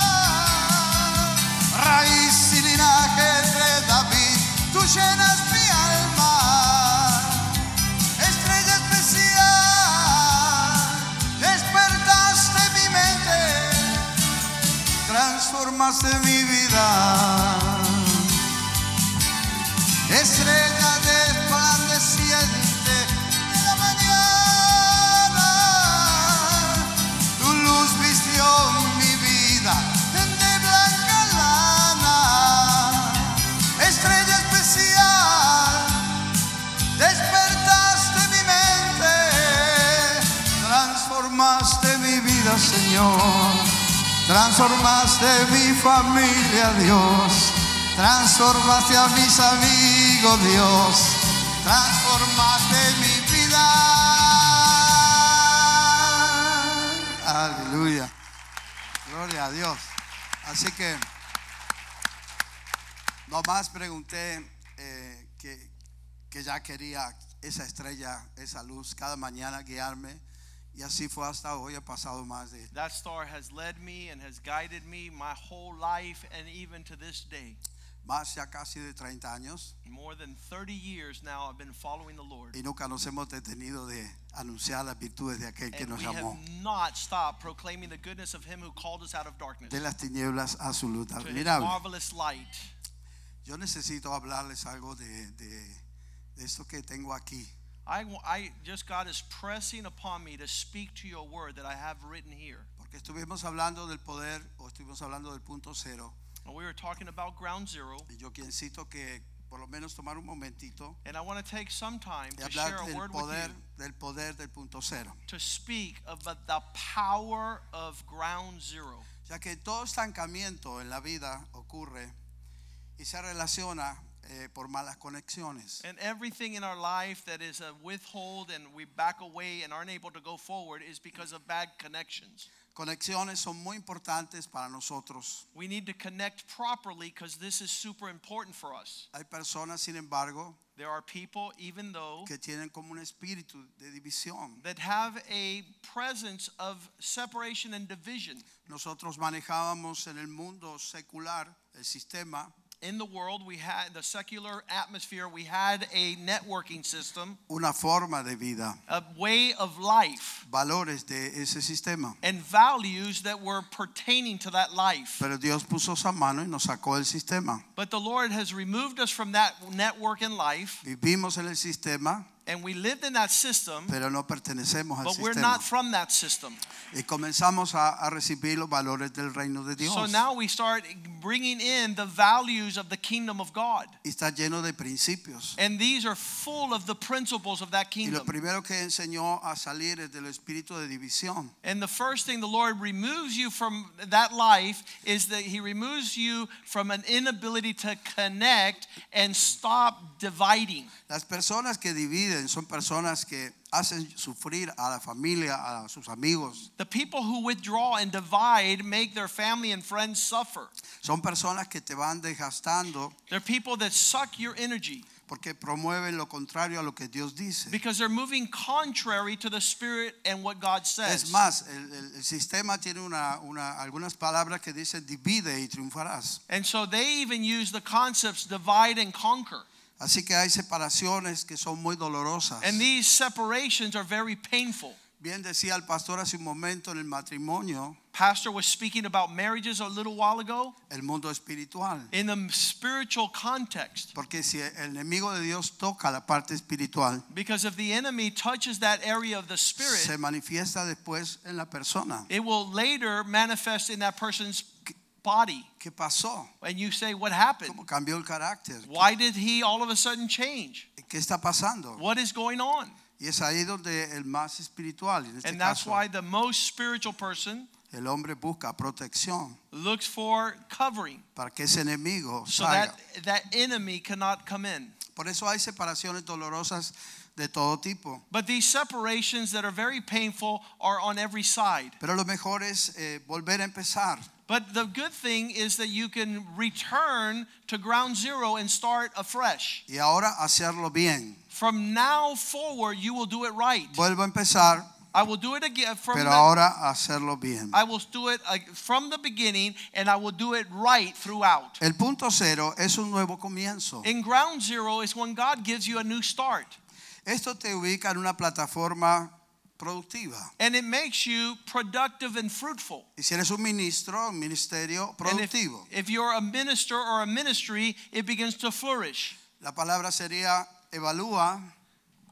raíz y linaje de David, tú llenas transformaste mi vida. Estrella resplandeciente de la mañana, tu luz vistió mi vida de blanca lana. Estrella especial, despertaste mi mente, transformaste mi vida, Señor. Transformaste mi familia, Dios. Transformaste a mis amigos, Dios. Transformaste mi vida. Aleluya. Gloria a Dios. Así que nomás pregunté eh, que, que ya quería esa estrella, esa luz, cada mañana guiarme. Y así fue hasta hoy. Ha pasado más de That star has led me and has guided me my whole life and even to this day. más ya casi de 30 años More than 30 years now, I've been following the Lord. y nunca nos hemos detenido de anunciar las virtudes de aquel que And nos we have llamó not stopped proclaiming the goodness of Him who called us out of darkness de las tinieblas absolutas. His Admirable. marvelous light. Yo necesito hablarles algo de, de- de esto que tengo aquí. I, I just God is pressing upon me to speak to your word that I have written here. Porque estuvimos hablando del poder o estuvimos hablando del punto cero. And we were talking about ground zero, Y yo que por lo menos tomar un momentito and I want to take some time to share a word with poder, you del poder del punto cero. to speak about the power of ground zero. Ya que todo estancamiento en la vida ocurre y se relaciona eh, por malas conexiones. And everything in our life that is a withhold and we back away and aren't able to go forward is because of bad connections. Conexiones son muy importantes para nosotros. We need to connect properly because this is super important for us. Hay personas, sin embargo, There are people, even though, que tienen como un espíritu de división. that have a presence of separation and division. Nosotros manejábamos en el mundo secular el sistema, In the world, we had the secular atmosphere, we had a networking system, una forma de vida, a way of life, valores de ese sistema. and values that were pertaining to that life. Pero Dios puso su mano y nos sacó del sistema. But the Lord has removed us from that network in life, Vivimos en el sistema, and we lived in that system, pero no pertenecemos al but we're sistema. not from that system. Y comenzamos a, a recibir los valores del reino de Dios. So now we start bringing in the values of the kingdom of God. y está lleno de principios. And these are full of the principles of that Y lo kingdom. primero que enseñó a salir es del espíritu de división. And the first thing the Lord removes you from that life is that He removes you from an inability to connect and stop dividing. Las personas que dividen son personas que hacen sufrir a la familia, a sus amigos. The people who withdraw and divide make their family and friends suffer. Son personas que te van desgastando They're people that suck your energy porque promueven lo contrario a lo que Dios dice. because they're moving contrary to the Spirit and what God says. Es más, el, el- el sistema tiene una, una- algunas palabras que dicen divide y triunfarás. And so they even use the concepts divide and conquer. Así que hay separaciones que son muy dolorosas. And these separations are very painful. Bien decía el pastor hace un momento en el matrimonio, Pastor was speaking about marriages a little while ago el mundo espiritual. in the spiritual context. Porque si el enemigo de Dios toca la parte espiritual, Because if the enemy touches that area of the se spirit, manifiesta después en la persona. it will later manifest in that person's body. ¿Qué pasó? And you say, What happened? ¿Cómo cambió el carácter? Why did he all of a sudden change? ¿Qué está pasando? What is going on? Y es ahí donde el más espiritual, en este And that's caso, why the most spiritual person el hombre busca protección looks for covering para que ese enemigo so salga. that that enemy cannot come in. Por eso hay separaciones dolorosas de todo tipo. But these separations that are very painful are on every side. Pero lo mejor es eh, volver a empezar. But the good thing is that you can return to ground zero and start afresh. Y ahora hacerlo bien. From now forward, you will do it right. Vuelvo a empezar, I will do it again from pero ahora hacerlo bien. I will do it uh, from the beginning and I will do it right throughout. El punto cero es un nuevo comienzo. In ground zero is when God gives you a new start. Esto te ubica en una plataforma productiva. And it makes you productive and fruitful. Y si eres un ministro, un ministerio And if, if you're a minister or a ministry, it begins to flourish. La palabra sería evalúa,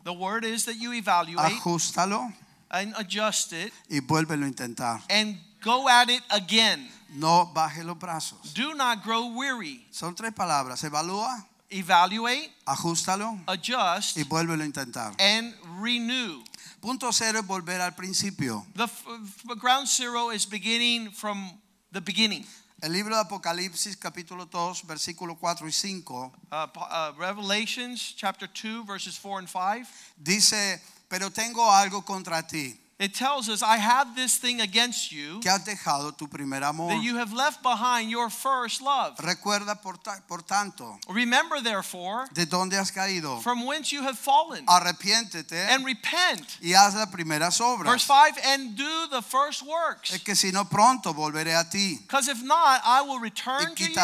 The word is that you evaluate ajustalo and adjust it y vuélvelo a intentar. and go at it again. No baje los brazos. Do not grow weary. Son tres palabras. Evalúa, Evaluate, ajustalo adjust, y vuélvelo a intentar. and renew. Punto cero es volver al principio. The ground zero is beginning from the beginning. El libro de Apocalipsis capítulo 2 versículo 4 y 5 Uh, uh, Revelations chapter 2, verses 4 and 5. dice, pero tengo algo contra ti, It tells us, I have this thing against you, que has dejado tu primer amor. that you have left behind your first love. Recuerda por, ta- por tanto Remember, therefore, de dónde has caído. from whence you have fallen, Arrepiéntete and repent. y haz las primeras Verse 5 and do the first works. Es que si no pronto volveré a ti Because if not, I will y return to you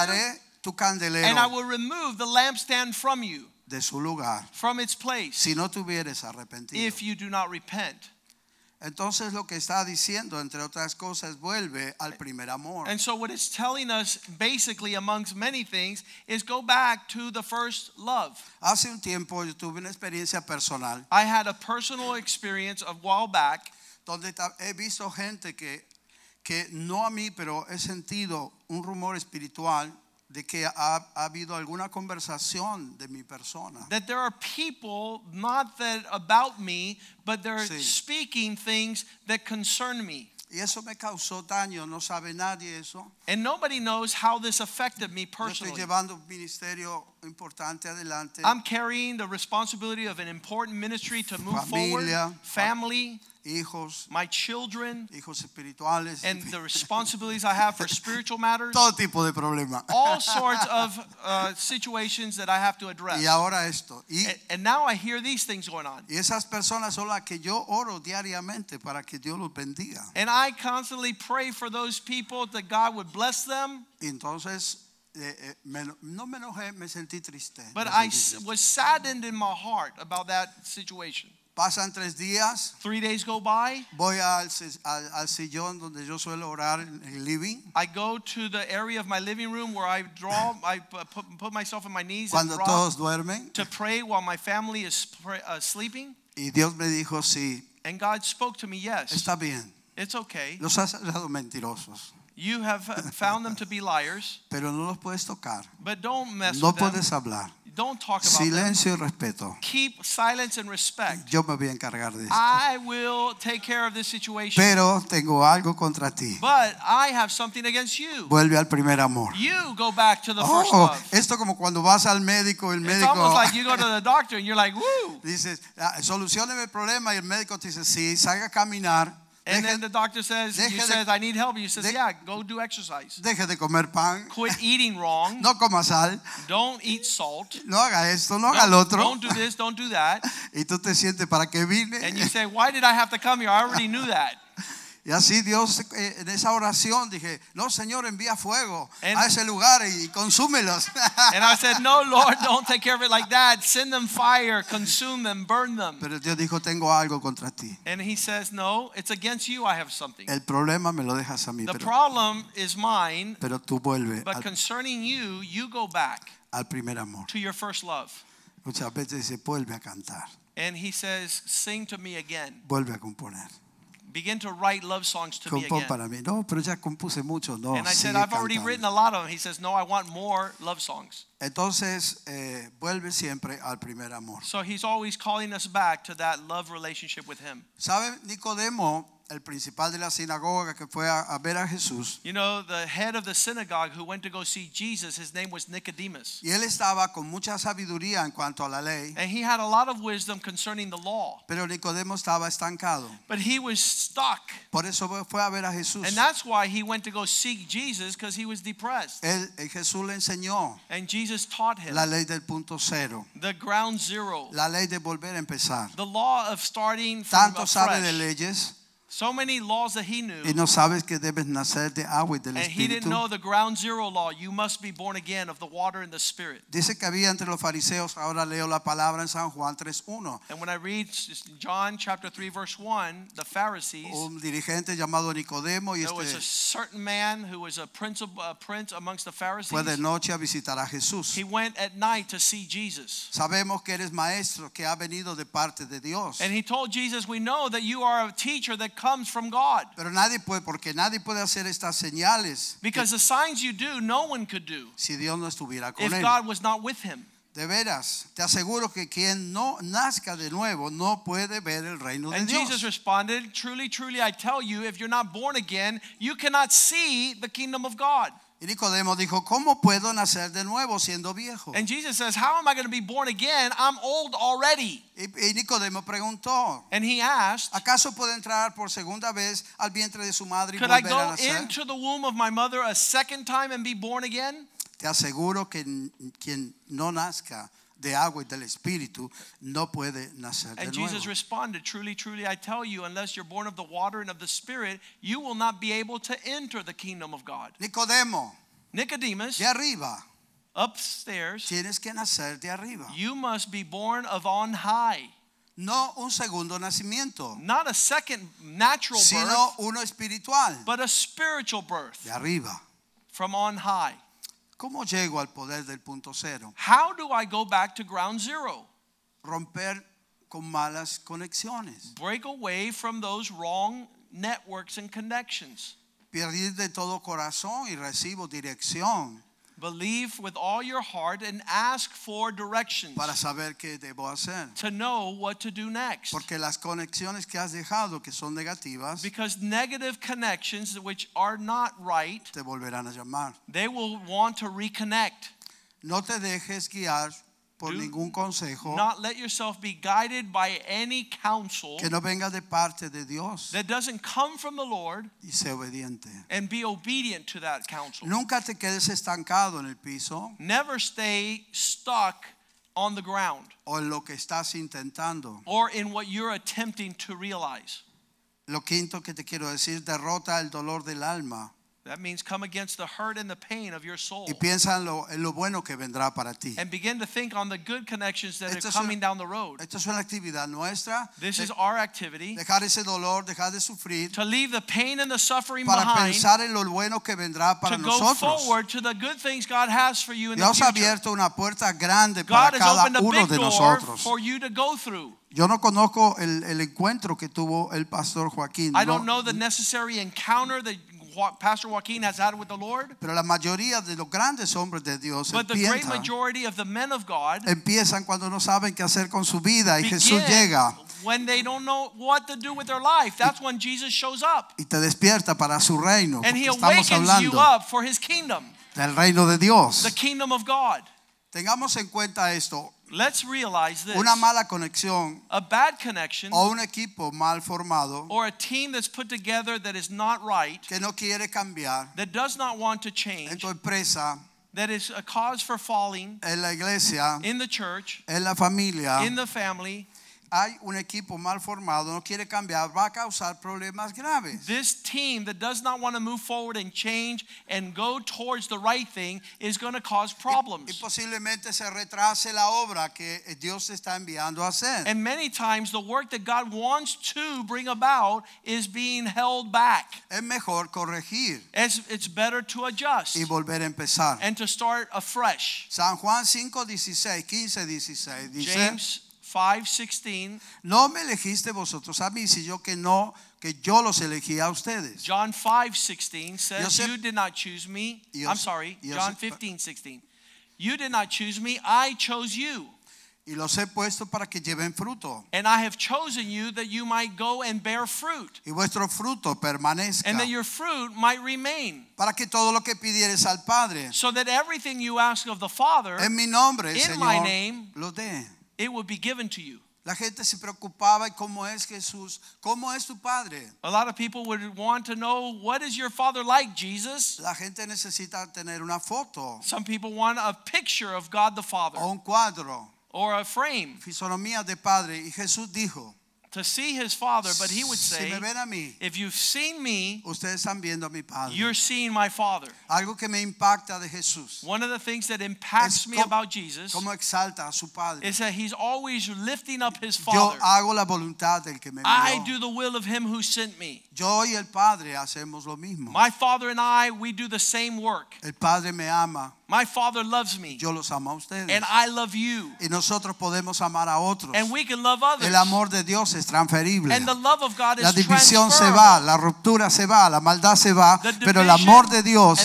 tu and I will remove the lampstand from you, de su lugar from its place, si no te hubieres arrepentido. if you do not repent. Entonces lo que está diciendo, entre otras cosas, vuelve al primer amor. And so, what it's telling us, basically, amongst many things, is go back to the first love. Hace un tiempo yo tuve una experiencia personal I had a personal experience a while back donde he visto gente que, que no a mí, pero he sentido un rumor espiritual de que ha, ha habido alguna conversación de mi persona. that there are people, not that about me, but they're Sí. speaking things that concern me. Y eso me causó daño, no sabe nadie eso. And nobody knows how this affected me Yo estoy personally. llevando un ministerio importante adelante. I'm carrying the responsibility of an important ministry to move Familia. forward, family, hijos, my children, hijos espirituales, and the responsibilities I have for spiritual matters. todo tipo de problemas. All sorts of uh, situations that I have to address. Y ahora esto. Y, And, and now I hear these things going on. y esas personas son las que yo oro diariamente para que Dios los bendiga. And I constantly pray for those people that God would bless them. Entonces, eh, eh, me eno- no me enojé, me sentí triste. But I sentí s- triste. was saddened in my heart about that situation. Pasan tres días, Three days go by. voy al, al- al sillón donde yo suelo orar en el living. I go to the area of my living room where I draw, I put, put myself on my knees and Cuando draw todos duermen. to pray while my family is pray, uh, sleeping. Y Dios me dijo, sí, And God spoke to me, yes, está bien. it's okay. Los has hallado mentirosos, You have found them to be liars, pero no los puedes tocar. but don't mess No with them. puedes hablar. Don't talk about them. Silencio y respeto. Keep silence and respect. Yo me voy a encargar de esto. I will take care of this situation. Pero tengo algo contra ti. But I have something against you. Vuelve al primer amor. You go back to the first Oh, love. esto como cuando vas al médico, el It's almost like you go to the doctor and you're like, woo. dices, "Ah, solucioneme el problema y el médico te dice, sí, salga a caminar, And deje, then the doctor says, you de- says, I need help. You says, de- yeah, go do exercise. deje de comer pan, Quit eating wrong. no coma sal, Don't eat salt. no haga esto, no haga el Don't, otro. don't do this, don't do that. Y tú te sientes, ¿para qué vine? And you say, why did I have to come here? I already knew that. Y así Dios eh, en esa oración dije, no Señor, envía fuego And- a ese lugar y consúmelos. And I said, no, Lord, don't take care of it like that. Send them fire, consume them, burn them. Pero Dios dijo, tengo algo contra ti. And he says, no, it's against you I have something. El problema me lo dejas a mí, The pero, problem is mine, pero tú vuelve but al, concerning you, you go back al primer amor. to your first love. Muchas veces dice, vuelve a cantar, And he says, sing to me again. vuelve a componer. Begin to write love songs to me again. para mí. No, pero ya compuse mucho. No, And I said, sigue I've already cantando. written a lot of them. He says, no, I want more love songs. Entonces, eh, vuelve siempre al primer amor. So he's always calling us back to that love relationship with him. ¿Sabe Nicodemo, el principal de la sinagoga que fue a, a ver a Jesús? You know, the head of the synagogue who went to go see Jesus, his name was Nicodemus. Y él estaba con mucha sabiduría en cuanto a la ley, And he had a lot of wisdom concerning the law. pero Nicodemo estaba estancado. But he was stuck. Por eso fue a ver a Jesús. And that's why he went to go seek Jesus because he was depressed. Él, eh, Jesús le enseñó And Jesus taught him la ley del punto cero, the ground zero, la ley de volver a empezar. the law of starting from Tanto sabe de leyes So many laws that he knew. y no sabes que debes nacer de agua y del And he didn't Espíritu. know the ground zero law. You must be born again of the water and the spirit. Dice que había entre los fariseos, ahora leo la palabra en San Juan 3.1, And when I read John chapter 3 verse 1, the Pharisees, un dirigente llamado Nicodemo y there was a este certain man who was a prince, of, a prince amongst the Pharisees. fue de noche a visitar a Jesús. He went at night to see Jesus. Sabemos que eres maestro que ha venido de parte de Dios. And he told Jesus, We know that you are a teacher that comes from God. Pero nadie puede, porque nadie puede hacer estas señales Because the signs you do, no one could do si Dios no estuviera con if él. God was not with him. De veras, te aseguro que quien no nazca de nuevo no puede ver el reino de And Dios. Jesus responded, Truly, truly, I tell you, if you're not born again, you cannot see the kingdom of God. Y Nicodemo dijo, ¿cómo puedo nacer de nuevo siendo viejo? And Jesus says, How am I going to be born again? I'm old already. Y, y Nicodemo preguntó, And he asked, ¿acaso puedo entrar por segunda vez al vientre de su madre y Could I volver a go nacer? into the womb of my mother a second time and be born again? Te aseguro que n- quien no nazca de agua y del espíritu no puede nacer de And nuevo. Jesus responded, Truly, truly, I tell you, unless you're born of the water and of the Spirit, you will not be able to enter the kingdom of God. Nicodemo, Nicodemus, de arriba, upstairs. tienes que nacer de arriba. You must be born of on high. No un segundo nacimiento, Not a second natural sino birth, uno espiritual, but a spiritual birth de arriba. from on high. ¿Cómo llego al poder del punto cero? How do I go back to ground zero? Romper con malas conexiones. Break away from those wrong networks and connections. Pedir de todo corazón y recibo dirección Believe with all your heart and ask for directions para saber qué debo hacer. to know what to do next. Porque las conexiones que has dejado que son negativas Because negative connections, which are not right, te volverán a llamar. they will want to reconnect. No te dejes guiar por Do ningún consejo Not let yourself be guided by any counsel que no venga de parte de Dios that doesn't come from the Lord y sé obediente. and be obedient to that counsel. Nunca te quedes estancado en el piso Never stay stuck on the ground o en lo que estás intentando. or in what you're attempting to realize. Lo quinto que te quiero decir, derrota el dolor del alma That means come against the hurt and the pain of your soul y piensa en lo, en lo bueno que vendrá para ti. and begin to think on the good connections that Esto are coming una- down the road. Esto es una actividad nuestra. This de- is our activity dejar ese dolor, dejar de sufrir to leave the pain and the suffering para behind pensar en lo bueno que vendrá para to go forward to the good things God has for you in the Dios ha future. abierto una puerta grande God para has cada opened a uno big de door nosotros. for you to go through. Yo no conozco el, el encuentro que tuvo el pastor Joaquín, I don't know the necessary encounter that Pastor Joaquin has had with the Lord, pero la mayoría de los grandes hombres de Dios but the great majority of the men of God empiezan cuando no saben qué hacer con su vida y Jesús llega when they don't know what to do with their life. That's when Jesus shows up y te despierta para su reino. and he awakens you hablando up for his kingdom, del reino de Dios. the kingdom of God. Tengamos en cuenta esto, Let's realize this. una mala conexión A bad connection o un equipo mal formado or a team that's put together that is not right, que no quiere cambiar that does not want to en change, tu empresa, that is a cause for falling en la iglesia, in the church, en la familia, in the family. Hay un equipo mal formado, no quiere cambiar, va a causar problemas graves. This team that does not want to move forward and change and go towards the right thing is going to cause Y problems. posiblemente se retrase la obra que eh, Dios te está enviando a hacer. And many times the work that God wants to bring about is being held back. Es mejor corregir It's, it's better to adjust y volver a empezar. and to start afresh. San Juan 5, 16, 15, 16 dice, James 5:16, no me elegiste vosotros a mí, si yo que no, que yo los elegí a ustedes. John 5:16 says, sé- "You did not choose me." Yo I'm sorry, yo John sé- 15:16. You did not choose me, I chose you. Y los he puesto para que lleven fruto. And I have chosen you that you might go and bear fruit, Y vuestro fruto permanezca. and that your fruit might remain, Para que todo lo que pidieres al Padre so that everything you ask of the Father, en mi nombre, in my Señor, name, lo dé. It will be given to you. La gente se preocupaba y cómo es Jesús, cómo es tu Padre. A lot of people would want to know what is your father like, Jesus? La gente necesita tener una foto Some people want a picture of God the Father o un cuadro, or a frame fisonomía de Padre. Y Jesús dijo, to see his father, but he would si say, a mí, if you've seen me, ustedes están viendo a mi Padre. you're seeing my father. Algo que me impacta de Jesús, One of the things that impacts me about Jesus cómo exalta a su Padre. is that he's always lifting up his Yo father. hago la voluntad del que me I do the will of him who sent me. Yo y el Padre hacemos lo mismo. My father and I, we do the same work. El Padre me ama, My father loves me, yo los amo a ustedes. and I love you. Y nosotros podemos amar a otros. And we can love others. El amor de Dios es transferible. And the love of God La is división se va, la ruptura se va, la maldad se va, The pero el amor de Dios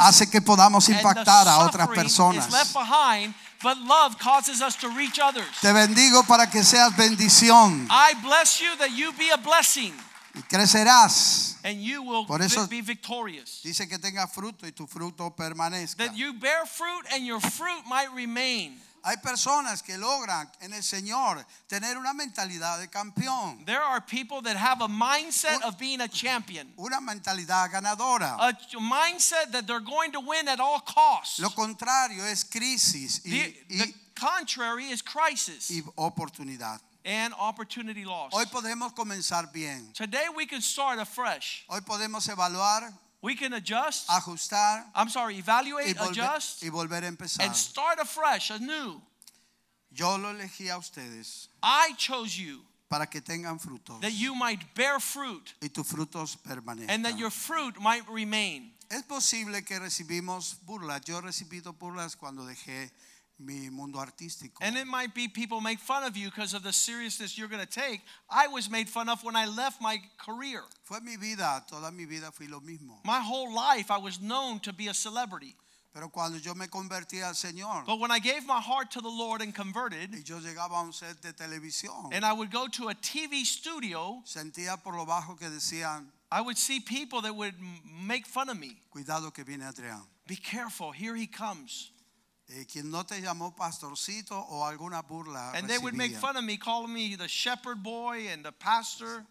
hace que podamos impactar a otras personas. is left behind, but love causes us to reach others. Te bendigo para que seas bendición I bless you that you be a blessing y crecerás. and you will Por eso- be victorious. Dice que tenga fruto y tu fruto permanezca. That you bear fruit and your fruit might remain. Hay personas que logran en el Señor tener una mentalidad de campeón, There are people that have a mindset of being a champion, una mentalidad ganadora. a mindset that they're going to win at all costs. Lo contrario es crisis y, The, the contrary is crisis y oportunidad. and opportunity loss. Hoy podemos comenzar bien. Today we can start afresh. Hoy podemos evaluar We can adjust. ajustar I'm sorry, y, evaluate, volver, adjust, y volver a empezar. and start afresh, anew. Yo lo elegí a ustedes I chose you para que tengan frutos that you might bear fruit y tus frutos and that your fruit might remain. Es posible que recibimos burlas. Yo he recibido burlas cuando dejé mi mundo artístico. And it might be people make fun of you because of the seriousness you're going to take. I was made fun of when I left my career. Fue mi vida, toda mi vida fui lo mismo. My whole life I was known to be a celebrity. Pero cuando yo me convertí al Señor But when I gave my heart to the Lord and converted, y yo llegaba a un set de televisión, and I would go to a TV studio, sentía por lo bajo que decían, I would see people that would make fun of me. cuidado que viene Adrián. Be careful, here he comes. Eh, quien no te llamó pastorcito o alguna burla And they would make fun of me, calling me the shepherd boy and the pastor.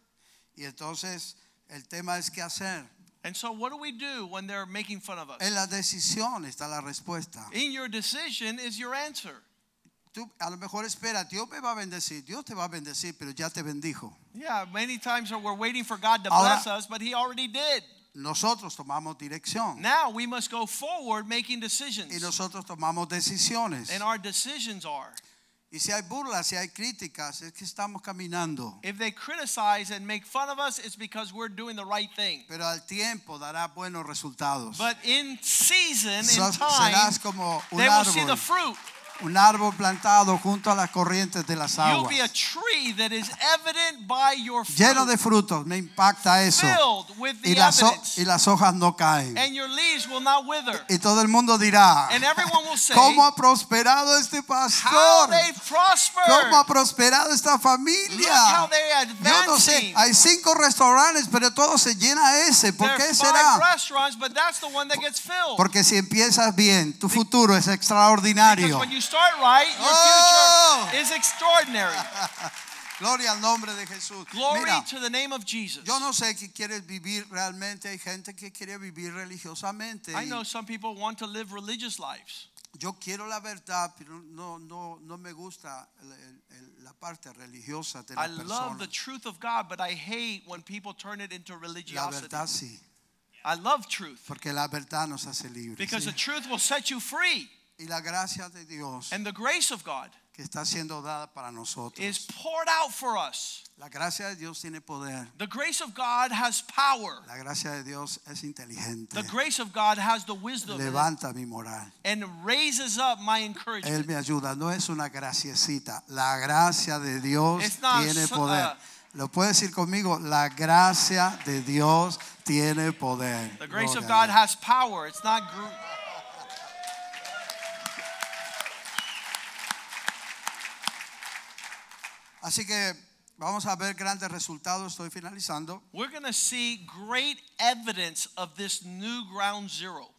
Y entonces el tema es qué hacer. And so, what do we do when they're making fun of us? En la decisión está la respuesta. In your decision is your answer. Tú a lo mejor espera, Dios me va a bendecir, Dios te va a bendecir, pero ya te bendijo. Yeah, many times we're waiting for God to Ahora- bless us, but He already did. Nosotros tomamos dirección Now we must go forward making y decisions. nosotros tomamos decisiones. And our decisions are Y si hay burlas, si hay críticas, es que estamos caminando. if they criticize and make fun of us, it's because we're doing the right thing. Pero al tiempo dará buenos resultados. But in season, in time, serás como un they will see the fruit. Un árbol plantado junto a las corrientes de las aguas. be a tree that is evident by your Lleno de frutos, me impacta eso. filled with Y las, y las hojas no caen. and your leaves will not wither. Y todo el mundo dirá, And everyone will say, ¿cómo ha prosperado este pastor? ¿Cómo ha prosperado esta familia? Yo no sé, hay cinco restaurantes, pero todo se llena ese. ¿Por qué será? Porque si empiezas bien, tu futuro es extraordinario. Start right, your Oh! future is extraordinary. Gloria al nombre de Jesús. Glory Mira, to the name of Jesus. yo no sé qué quieres vivir realmente. Hay gente que quiere vivir religiosamente. I know some people want to live religious lives. Yo quiero la verdad, pero no, no, no me gusta la parte religiosa de la I love the truth of God, but I hate when people turn it into La religiosity. verdad sí, I love truth porque la verdad nos hace libres. because ¿sí? the truth will set you free. Y la gracia de Dios And the grace of God que está siendo dada para nosotros. is poured out for us. La gracia de Dios tiene poder. The grace of God has power. La gracia de Dios es inteligente. The grace of God has the wisdom Levanta mi moral. and raises up my Él encouragement. me ayuda. No es una graciecita. La gracia de Dios It's not tiene so- poder. uh, Lo puede decir conmigo. La gracia de Dios tiene poder. The grace of Gloria a God has power. It's not Así que vamos a ver grandes resultados. Estoy finalizando. We're going to see great evidence of this new ground zero.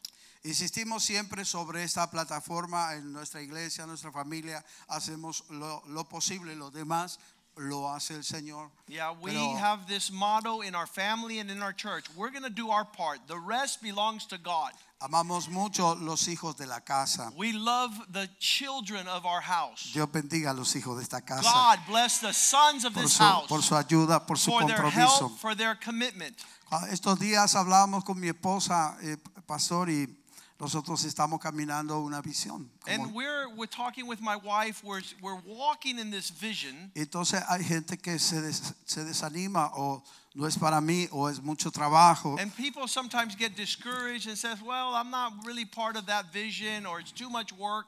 Insistimos siempre sobre esta plataforma en nuestra iglesia, en nuestra familia. Hacemos lo, lo posible, lo demás lo hace el Señor. Yeah, we Pero- have this motto in our family and in our church. We're going to do our part. The rest belongs to God. Amamos mucho los hijos de la casa. We love the children of our house. Dios bendiga a los hijos de esta casa God bless the sons of por this su, house por su ayuda, por su for their compromiso. help, for their commitment. Ah, Estos días hablábamos con mi esposa, eh, pastor, y nosotros estamos caminando una visión. And we're, we're talking with my wife. We're, we're walking in this vision. Entonces hay gente que se, des- se desanima o no es para mí o es mucho trabajo. And people sometimes get discouraged and says, "Well, I'm not really part of that vision or it's too much work."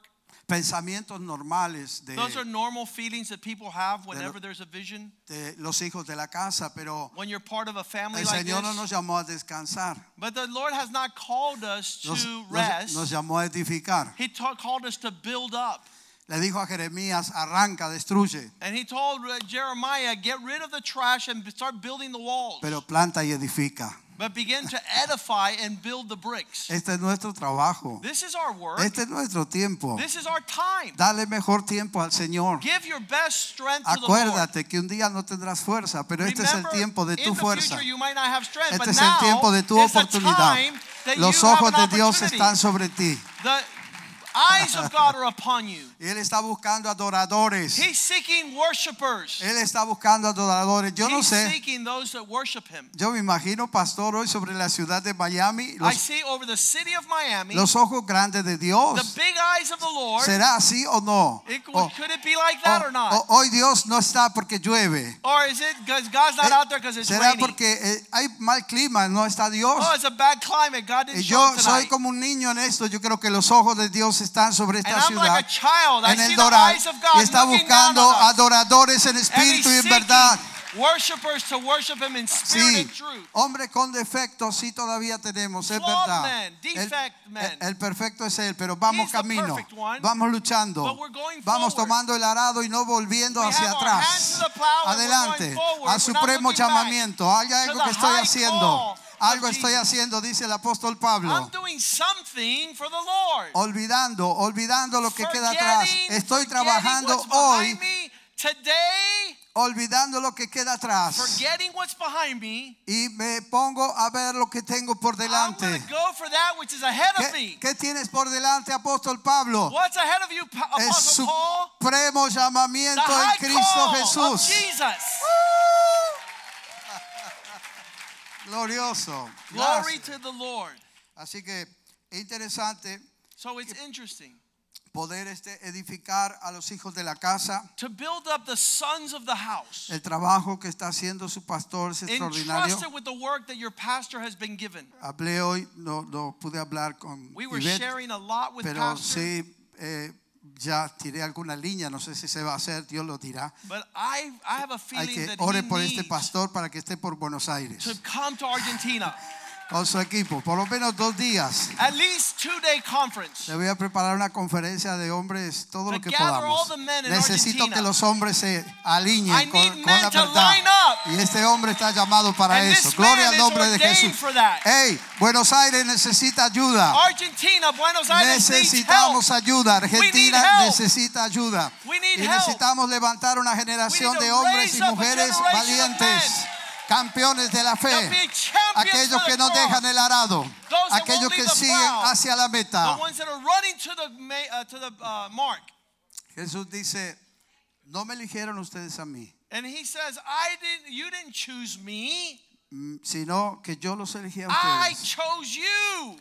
Pensamientos normales de, Those are normal feelings that people have whenever there's a vision. de los hijos de la casa, pero When you're part of a family el like Señor no this. nos llamó a descansar, But the Lord has not called us nos, to nos- rest. nos llamó a edificar. He ta- called us to build up. Le dijo a Jeremías, arranca, destruye, And he told uh, Jeremiah, get rid of the trash and start building the walls. pero planta y edifica. But begin to edify and build the bricks. Este es nuestro trabajo. This is our work. Este es nuestro tiempo. This is our time. Dale mejor tiempo al Señor. Give your best strength to the Lord. Que un día no tendrás fuerza, pero este es el Remember, tiempo de tu fuerza. future you might not have strength, Este but es el tiempo de tu is the oportunidad. Los ojos de Dios están sobre ti. The eyes of God are upon you. Él está buscando adoradores. He's seeking worshipers. Él está buscando adoradores. Yo no He's sé. seeking those that worship him. Yo me imagino, pastor, hoy sobre la ciudad de Miami, I see over the city of Miami los ojos grandes de the big eyes of the Lord. ¿Será así o no? It- O- could it be like that o- or not? o- hoy Dios no está porque llueve. or is it because God's not Eh, out there because it's ¿Será raining? porque eh, hay mal clima, no está Dios? oh, it's a bad climate. God didn't Y show yo soy como un niño en esto. Yo creo que los ojos de Dios están sobre and esta ciudad, en el Doral, y está buscando adoradores en espíritu y en verdad. worshipers to worship him in spirit Sí, and truth. hombre con defectos sí todavía tenemos, es Flawed verdad. men, El, men. el- perfecto es él, pero vamos He's camino, one, vamos luchando, vamos forward. tomando el arado y no volviendo We hacia atrás. Adelante, al supremo llamamiento. Hay algo que estoy haciendo, call algo estoy haciendo, dice el apóstol Pablo. Olvidando, olvidando lo que queda atrás. Estoy trabajando hoy, olvidando lo que queda atrás. Y me pongo a ver lo que tengo por delante. ¿Qué, tienes por delante, apóstol Pablo? El supremo llamamiento en Cristo Jesús. Glorioso. Glory to the Lord. Así que es interesante So it's interesting poder este, edificar a los hijos de la casa. to build up the sons of the house. El trabajo que está haciendo su pastor es extraordinario. Entrusted with the work that your pastor has been given. Hablé hoy, no, no pude hablar con We were Ivette, sharing a lot with pero pastor. sí eh, ya tiré alguna línea, no sé si se va a hacer, Dios lo dirá. But I, I have a Hay feeling que ore por este pastor para que esté por Buenos Aires to come to Argentina. con su equipo, por lo menos dos días. At least two day conference. Le voy a preparar una conferencia de hombres, todo lo To que gather podamos. Necesito Argentina. que los hombres se alineen con, con la verdad. Y este hombre está llamado para And eso. Gloria al nombre de Jesús. Hey, Buenos Aires necesita ayuda. Argentina, Buenos Aires. Necesitamos ayuda. Argentina necesita ayuda. Y help. necesitamos levantar una generación de hombres y mujeres valientes, campeones de la fe. Aquellos que no dejan el arado. Aquellos que siguen hacia la meta. Uh, uh. Jesús dice, no me eligieron ustedes a mí, And he says, I didn't, you didn't choose me. mm, sino que yo los elegí a ustedes. I chose you.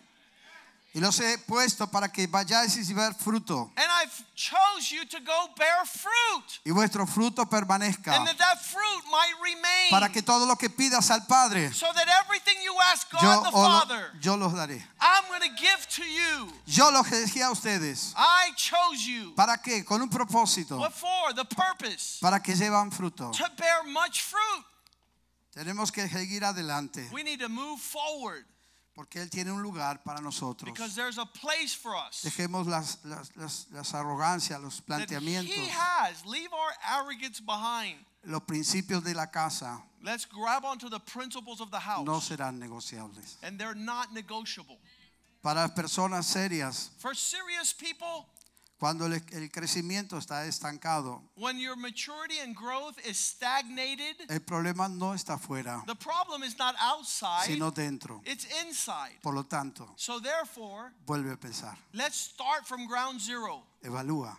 Y los he puesto para que vayáis y ver fruto. And I've chose you to go bear fruit. Y vuestro fruto permanezca. And that that fruit might remain. Para que todo lo que pidas al Padre, so that everything you ask God yo, the Father, yo los daré. I'm going to give to you. Yo los elegí a ustedes. I chose you. ¿Para qué? Con un propósito. What for? The purpose. Para que llevan fruto. To bear much fruit. Tenemos que seguir adelante. We need to move forward Porque Él tiene un lugar para nosotros. because there's a place for us Dejemos las, las, las, las arrogancias, los that planteamientos, He has. Leave our arrogance behind. los principios de la casa Let's grab onto the principles of the house. no serán negociables. and they're not negotiable. Para personas serias, For serious people, cuando el, crecimiento está estancado, when your maturity and growth is stagnated, el problema no está afuera, the problem is not outside, sino dentro. it's inside. Por lo tanto, So therefore, vuelve a pensar, let's start from ground zero. evalúa,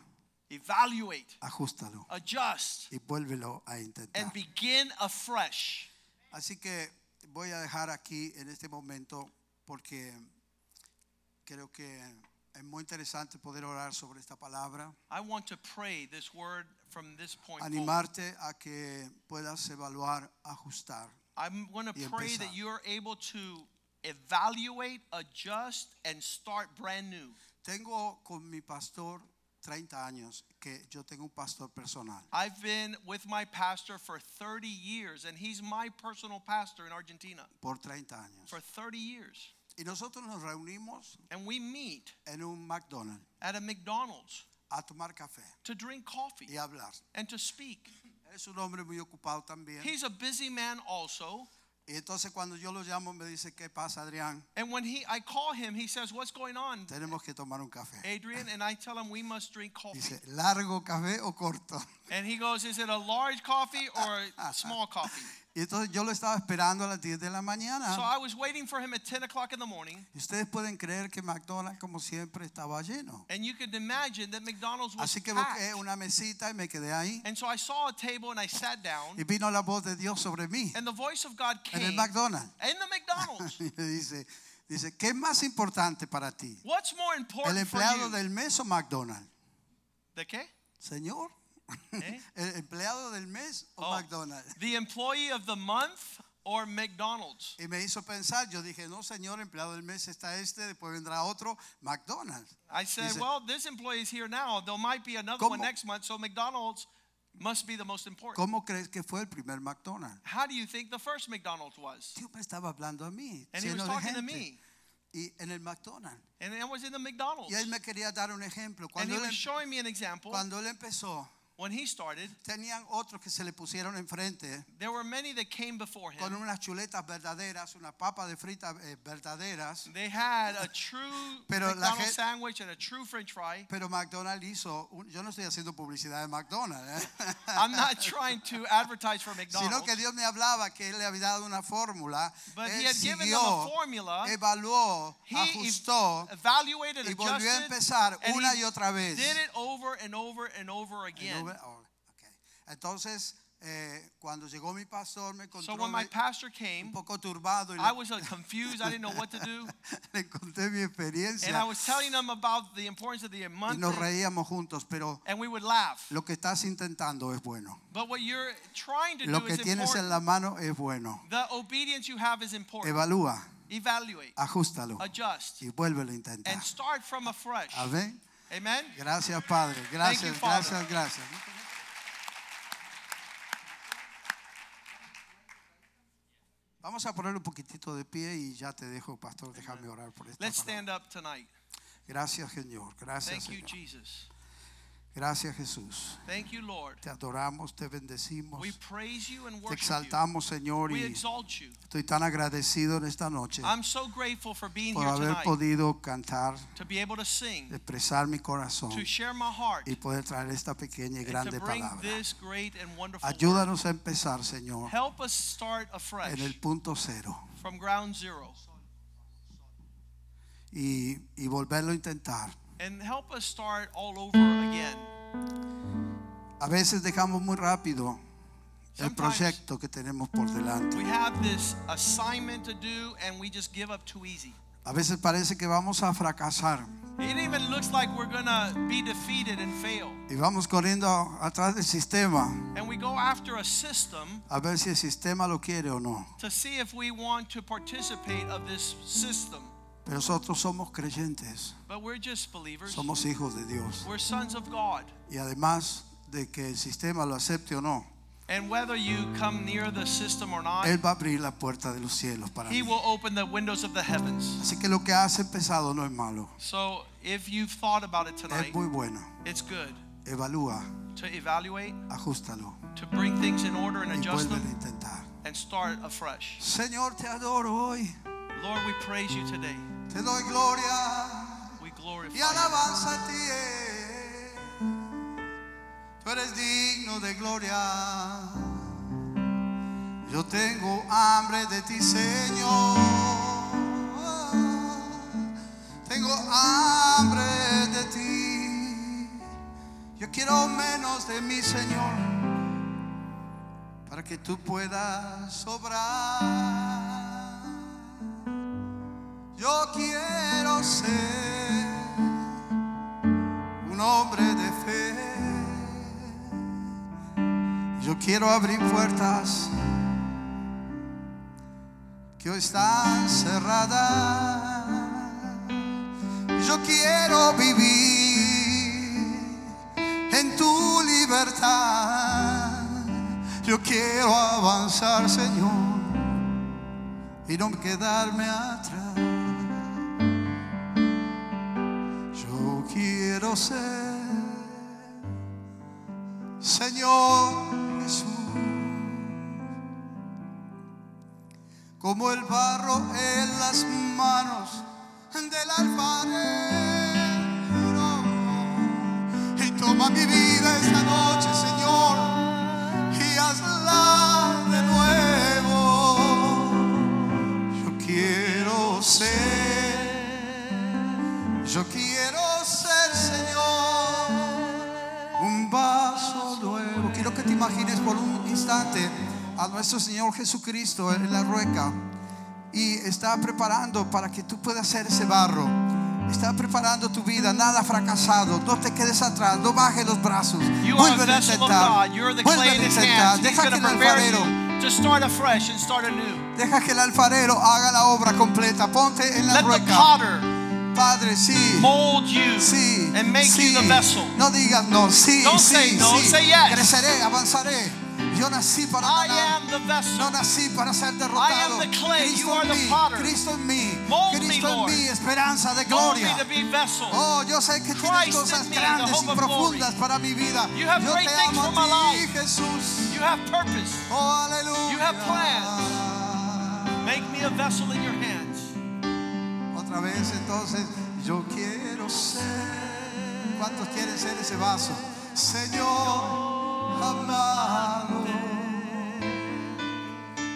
Evaluate, ajustalo adjust, y vuélvelo a intentar. and begin afresh. Así que voy a dejar aquí en este momento porque creo que es muy interesante poder orar sobre esta palabra, I want to pray this word from this point forward. animarte a que puedas evaluar, ajustar. I'm going to y pray empezar. that you're able to evaluate, adjust, and start brand new. Tengo con mi pastor 30 años, que yo tengo un pastor personal. I've been with my pastor for 30 years, and he's my personal pastor in Argentina por 30 años. for 30 years. Y nosotros nos reunimos And we meet en un McDonald's at a McDonald's a tomar café to drink coffee y hablar. and to speak. Es un hombre muy ocupado también. He's a busy man also. Y entonces cuando yo lo llamo me dice, ¿qué pasa, Adrián? And when he I call him, he says, "What's going on, Tenemos que tomar un café. Adrian?" And I tell him we must drink coffee. Dice, ¿largo café o corto? And he goes, "Is it a large coffee or a small coffee?" Entonces yo lo estaba esperando a las 10 de la mañana. So I was waiting for him at 10 o'clock in the morning. y ustedes pueden creer que McDonald's, como siempre, estaba lleno. And you could imagine that McDonald's was Así que busqué una mesita y me quedé ahí. And so I saw a table and I sat down. Y vino la voz de Dios sobre mí And the voice of God en el came McDonald's. in the McDonald's. Y dice, dice, ¿qué es más importante para ti? What's more ¿El important for empleado you? del mes o McDonald's? ¿De qué? Señor, ¿Eh? ¿el empleado del mes o Oh, McDonald's? The employee of the month or McDonald's? Y me hizo pensar, yo dije, no señor, empleado del mes está este, después vendrá otro, McDonald's. I said, Dice, well, this employee is here now. There might be another ¿Cómo? one next month, so McDonald's must be the most important. ¿Cómo crees que fue el primer McDonald's? How do you think the first McDonald's was? Dios me estaba hablando a mí, And he was talking to me. Y en el McDonald's. And I was in the McDonald's. Y él me quería dar un ejemplo. And Cuando, he él, was em- showing me an example. cuando él empezó, When he started, tenían otros que se le pusieron enfrente there were many that came before con him. unas chuletas verdaderas, una papa de frita eh, verdaderas. They had a true Pero McDonald's sandwich and a true French fry. Pero McDonald's hizo, un- yo no estoy haciendo publicidad de McDonald's, ¿eh? I'm not trying to advertise for McDonald's. sino que Dios me hablaba que él le había dado una fórmula, but él he had given them a formula. evaluó, He ajustó evaluated, y volvió a empezar una y otra vez. did it over and over and over again. Oh, ok. Entonces, eh, cuando llegó mi pastor, me So encontró when my pastor un came, poco turbado y I was uh, confused. I didn't know what to do. le conté mi And I experiencia was telling them about the importance of the y month, nos reíamos juntos, pero and we would laugh. lo que estás intentando es bueno. But what you're trying to Lo do que is tienes en important. la mano es bueno. The obedience you have is important. Evalúa, Evaluate, ajustalo adjust, y vuélvelo a intentar. and start from afresh. Amén. Amen. Gracias, Padre. Gracias, you, Father. gracias, gracias. Vamos a poner un poquitito de pie y ya te dejo, pastor. Déjame orar por esta Let's palabra. stand up tonight. Gracias, Señor. Gracias, Thank you, Señor. Jesus. Gracias, Jesús. Thank you, Lord. Te adoramos, te bendecimos. We praise you and Te worship exaltamos, Señor, you. We y exalt you. estoy tan agradecido en esta noche I'm so grateful for being por here haber tonight, podido cantar, to be able to sing, expresar mi corazón to share my heart, y poder traer esta pequeña y grande palabra. this great and wonderful word. Ayúdanos a empezar, Señor, Help us start en afresh el punto cero from ground zero y, y volverlo a intentar. And help us start all over again. A veces dejamos muy rápido el proyecto que tenemos por delante. We have this assignment to do and we just give up too easy. A veces parece que vamos a fracasar It even looks like we're gonna be defeated and fail. y vamos corriendo atrás del sistema And we go after a system a ver si el sistema lo quiere o no. to see if we want to participate of this system. Pero nosotros somos creyentes, But we're just believers. somos hijos de Dios. We're sons of God. Y además de que el sistema lo acepte o no, And whether you come near the system or not, Él va a abrir la puerta de los cielos para He mí. will open the windows of the heavens. Así que lo que has empezado no es malo, So if you've thought about it es tonight, muy bueno. it's good Evalúa, to evaluate, ajustalo to bring things in order and y adjust vuelve a them, intentar. and start afresh. Señor, te adoro hoy. Lord, we praise you today. Te doy gloria y alabanza a ti. eh. Tú eres digno de gloria. Yo tengo hambre de ti, Señor. Tengo hambre de ti. Yo quiero menos de mi Señor para que tú puedas sobrar. Yo quiero ser un hombre de fe. Yo quiero abrir puertas que hoy están cerradas. Yo quiero vivir en tu libertad. Yo quiero avanzar, Señor, y no quedarme atrás. quiero ser, Señor Jesús. Como el barro en las manos del alfarero. Y toma mi vida esta noche, Señor, y hazla de nuevo. Yo quiero ser, yo quiero imagines por un instante a nuestro Señor Jesucristo en la rueca y está preparando para que tú puedas ser ese barro. Está preparando tu vida, nada fracasado. No te quedes atrás, no bajes los brazos. Vuelve a intentar. Vuelve a intentar. Deja que el alfarero, you to start afresh and start anew. deja que el alfarero haga la obra completa. Ponte en la Let rueca. Padre, sí. mold you Sí, and make sí. you the vessel. No digas no, sí, Don't sí, say no, sí. say yes. Creceré, avanzaré. Yo nací para I ganar. am the vessel. No nací para ser I derrotado. am the clay, Cristo you are en the mí, potter. Cristo en mí, Mold me, Cristo en mí, esperanza de Mold me gloria. to be vessel. Oh, yo sé que tienes cosas grandes y profundas para mi vida. You have Yo great te amo a ti, life. Jesús. You have purpose. Oh, aleluya. You have Make me a vessel in your. Vez entonces, yo quiero ser. ¿Cuántos quieren ser ese vaso? Señor amado,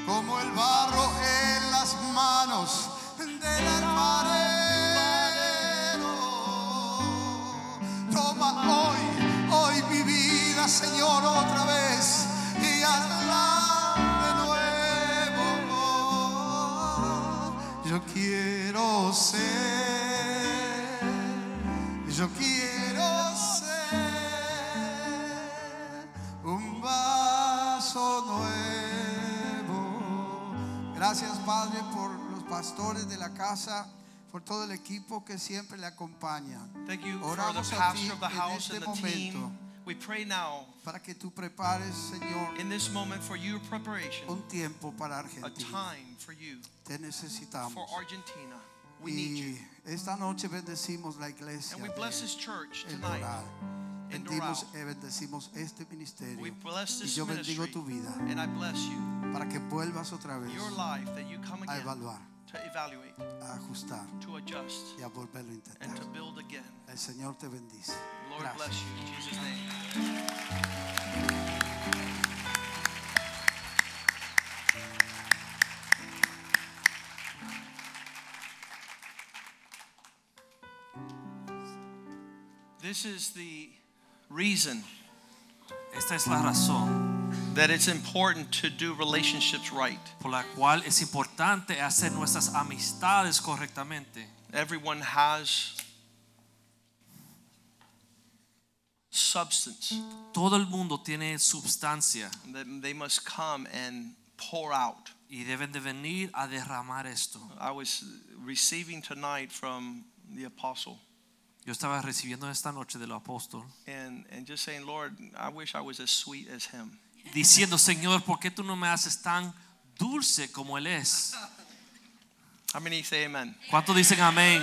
como el barro en las manos del alfarero. Toma hoy, hoy mi vida, Señor, otra vez y hazla Yo quiero ser, yo quiero ser un vaso nuevo. Gracias, Padre, por los pastores de la casa, por todo el equipo que siempre le acompaña. Thank you for the Oramos a ti en house este and the team. momento We pray now para que tú prepares, Señor, in this moment for your preparation, un tiempo para a time for you, Te necesitamos. for Argentina. We need you. Y esta noche bendecimos la iglesia. And we bless this church tonight. Bendimos, bendecimos este ministerio. We bless Y this yo bendigo tu vida And I bless you, para que vuelvas otra vez your life, that you come a evaluar, to evaluate, a ajustar to adjust, y a volverlo a and intentar. to build again. El Señor te bendice. Lord Gracias. bless you in Jesus' name. This is the reason Esta es la razón that it's important to do relationships right. por la cual es importante hacer nuestras amistades correctamente. Everyone has substance Todo el mundo tiene substancia that they must come and pour out. y deben de venir a derramar esto. I was receiving tonight from the apostle Yo estaba recibiendo esta noche del apóstol and, and just saying, Lord, I wish I was as sweet as him. diciendo, Señor, ¿por qué tú no me haces tan dulce como Él es? How many say amen? ¿Cuántos dicen amén?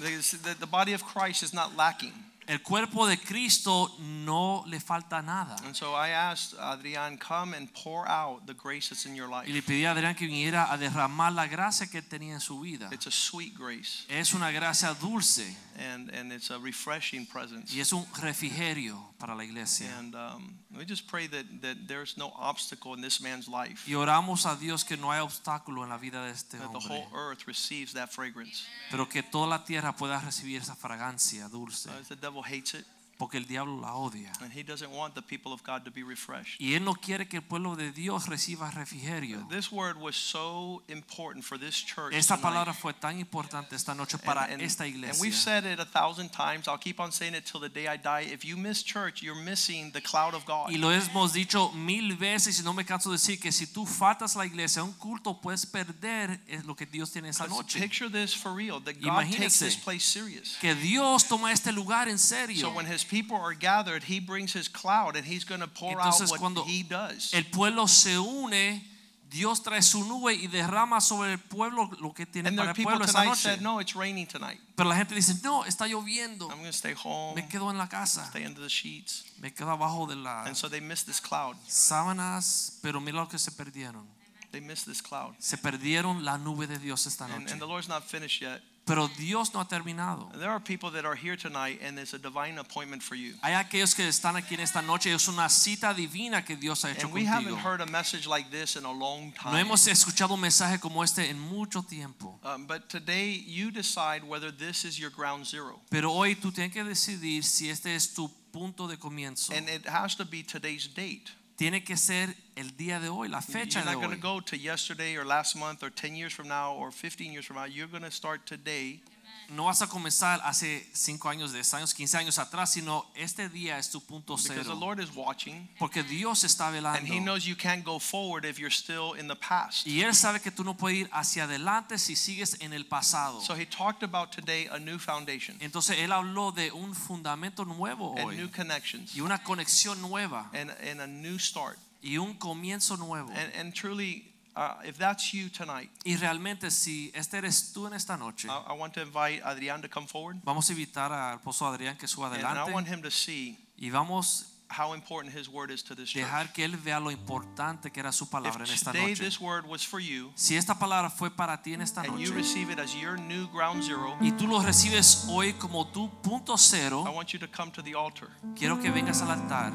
The, the, the body of Christ is not lacking. El cuerpo de Cristo no le falta nada. And so I asked Adrian, come and pour out the grace that's in your life. Y le pedí a Adrián que viniera a derramar la gracia que tenía en su vida. It's a sweet grace Es una gracia dulce and, and it's a refreshing presence. y es un refrigerio para la iglesia. And um, we just pray that, that there's no obstacle in this man's life, Y oramos a Dios que no hay obstáculo en la vida de este that the hombre, whole earth receives that fragrance. pero que toda la tierra pueda recibir esa fragancia dulce, Uh, will hates it porque el diablo la odia. and he doesn't want the people of God to be refreshed. Y él no quiere que el pueblo de Dios reciba refrigerio. This word was so important for this church. Esta palabra fue tan importante esta noche para and, and- esta and iglesia. we've said it a thousand times. I'll keep on saying it till the day I die. If you miss church, you're missing the cloud of God. Y lo hemos dicho mil veces y no me canso de decir que si tú faltas la iglesia, un culto, puedes perder eh, lo que Dios tiene esa noche. picture this for real. That God takes this place serious. Que Dios toma este lugar en So serio. when His people are gathered, He brings His cloud and He's going to pour Entonces, out what He does. El pueblo se une, Dios trae su nube y derrama sobre el pueblo lo que tiene And para el pueblo esa noche. said, "No, it's raining tonight. Pero la gente dice, no, está lloviendo. I'm going to stay home, Me quedo en la casa. stay under the sheets." Me quedo abajo de la And so they miss this cloud. sábanas, pero mira lo que se perdieron. They miss this cloud. Se perdieron la nube de Dios esta And, noche. and the Lord's not finished yet. Pero Dios no ha terminado. There are people that are here tonight and there's a divine appointment for you. Hay aquellos que están aquí en esta noche, es una cita divina que Dios ha hecho And we haven't heard a message like this in a long time. No hemos escuchado un mensaje como este en mucho tiempo. Um, but today you decide whether this is your ground zero. Pero hoy tú tienes que decidir si este es tu punto de comienzo. And it has to be today's date. Tiene que ser el día de hoy, la fecha You're de not going to hoy. go to yesterday or last month or 10 years from now or 15 years from now. You're going to start today No vas a comenzar hace 5 años, 10 años, 15 años atrás, sino este día es tu punto because the cero. Lord is watching Porque Dios está and He velando. knows you can't go forward if you're still in the past. Y Él sabe que tú no puedes ir hacia adelante si sigues en el pasado. So He talked about today a new foundation Entonces Él habló de un fundamento nuevo and new connections y una conexión nueva and, and a new start. y un comienzo nuevo. And, and truly, uh, if that's you tonight, Y realmente si este eres tú en esta noche, I, I want to invite Adrian to come forward. vamos a invitar al esposo Adrián que suba And I want adelante him to see y vamos how important his word is to this church. dejar que él vea lo importante que era su palabra en If esta today noche. this word was for you Si esta palabra fue para ti en esta and you noche receive it as your new ground zero, y tú lo recibes hoy como tu punto I cero, want you to come to the altar. quiero que vengas al altar.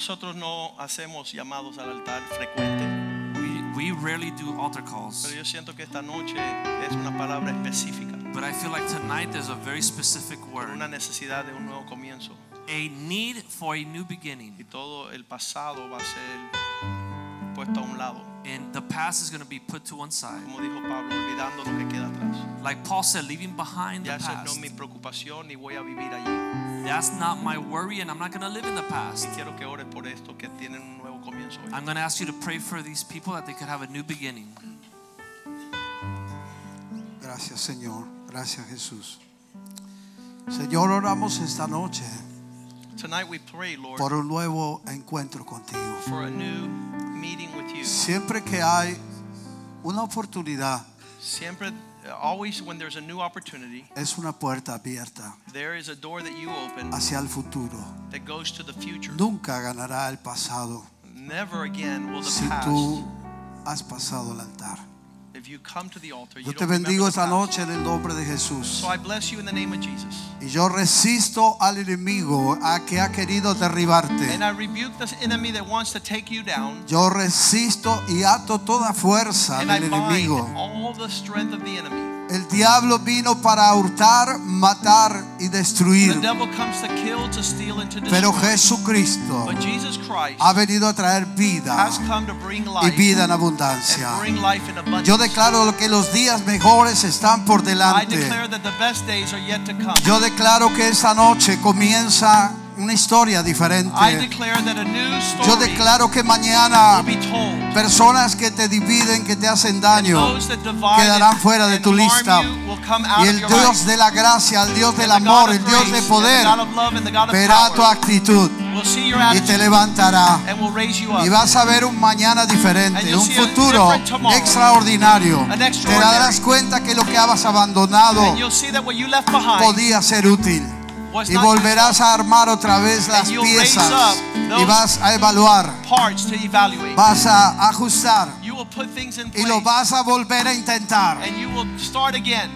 Nosotros no hacemos llamados al altar frecuente, We, we rarely do altar pero calls, yo siento que esta noche es una palabra específica but I feel like tonight there's a very specific word, una necesidad de un nuevo comienzo. a need for a new beginning. Y todo el pasado va a ser puesto a un lado. And the past is going to be put to one side. Como dijo Pablo, olvidando lo que queda atrás. Like Paul said, leaving behind the Ya esa no es past. mi preocupación ni voy a vivir allí. That's not my worry, and I'm not going to live in the Y past. quiero que ores por esto, que tienen un nuevo comienzo hoy. I'm going to ask you to pray for these people that they could have a new beginning. Gracias Señor, gracias Jesús. Señor, oramos esta noche Tonight we pray, Lord, por un nuevo encuentro contigo. for a new meeting with you. Siempre que hay una oportunidad, Siempre, always when there's a new opportunity, es una puerta abierta there is a door that you open hacia el futuro. that goes to the future. Nunca ganará el pasado Never again will the si past. tú has pasado el altar. Yo te bendigo esta noche en el nombre de Jesús. So I bless you in the name of Jesus. Y yo resisto al enemigo a que ha querido derribarte. And I rebuke this enemy that wants to take you down. Yo resisto y ato toda fuerza del enemigo. El diablo vino para hurtar, matar y destruir. Pero. Jesucristo ha venido a traer vida y vida en abundancia. Yo declaro que los días mejores están por delante. Yo declaro que esta noche comienza una historia diferente. I declare that a new Yo declaro que mañana personas que te dividen, que te hacen daño, quedarán fuera de tu lista. Y el Dios de la gracia, el Dios del amor, el Dios de poder, verá tu actitud y te levantará. Y vas a ver un mañana diferente, un futuro extraordinario. Te darás cuenta que lo que habas abandonado And you'll see that what you left behind podía ser útil. Was Y volverás a armar otra vez las piezas y vas a evaluar, vas a ajustar y lo vas a volver a intentar.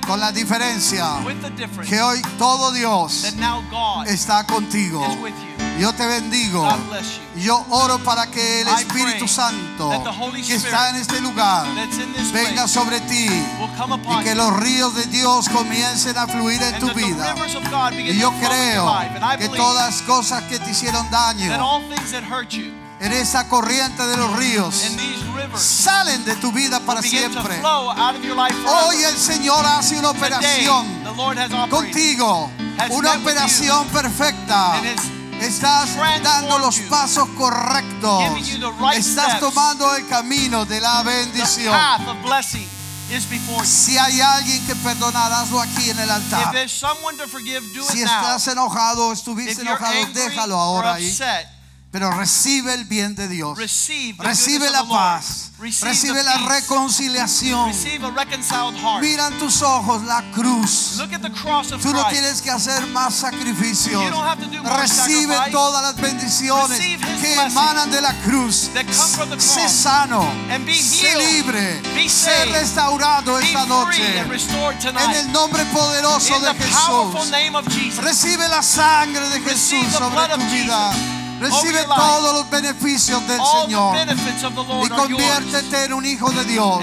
Con la diferencia que hoy todo Dios está contigo. Yo te bendigo. Yo oro para que el Espíritu Santo que está en este lugar venga sobre ti y que los ríos de Dios comiencen a fluir en tu vida. Y yo creo que todas cosas que te hicieron daño en esa corriente de los ríos salen de tu vida para siempre. Hoy el Señor hace una operación contigo, una operación perfecta. Estás dando los pasos correctos. Estás tomando el camino de la bendición. Si hay alguien que perdonar, hazlo aquí en el altar. Si estás enojado estuviste enojado, déjalo or ahora ahí. Pero recibe el bien de Dios. Recibe la paz. Recibe la reconciliación. Receive a reconciled heart. Mira en tus ojos la cruz. Look at the cross of Tú no tienes que hacer más sacrificios. Recibe todas las bendiciones que emanan de la cruz. Sé sano. Sé libre. Sé restaurado esta noche. En el nombre poderoso de Jesús. Recibe la sangre de Jesús sobre tu vida. Recibe life. todos los beneficios del Señor. Y conviértete en un hijo de Dios.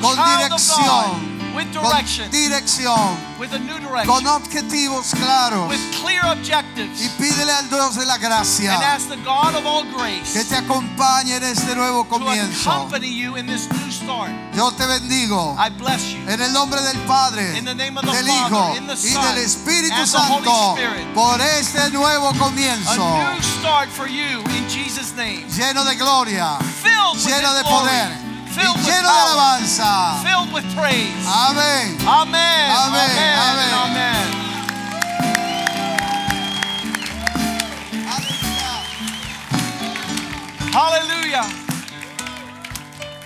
Con dirección. With Con direction, dirección. with a new Con direction, objetivos claros. with clear objectives. Y pídele al Dios de la gracia And ask the God of all grace que te acompañe en este nuevo to comienzo. accompany you in this new start. Yo te bendigo. I bless you. En el nombre del Padre, In the name of the del Father, Hijo in the y del Espíritu and the Holy Santo Spirit. por este nuevo A comienzo new start for you in Jesus' name. lleno de gloria, Filled with lleno His de glory. Filled with lleno de alabanza. Filled with praise. Amén. Amen. Amén, Amen. amén. Amen. Hallelujah.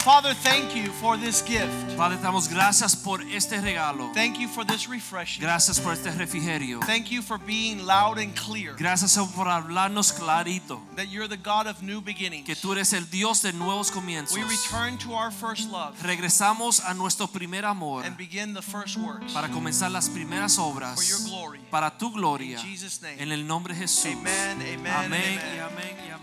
Father, thank you for this gift. Padre, damos gracias por este regalo. Thank you for this refreshing. Gracias por este refrigerio. Thank you for being loud and clear. Gracias por hablarnos clarito. That you're the God of new beginnings. Que tú eres el Dios de nuevos comienzos. We return to our first love Regresamos a nuestro primer amor and begin the first works para comenzar las primeras for your obras glory. para tu gloria. In Jesus' name. En el nombre de Jesús. Amen, amen, Amén amen. y amén y amén.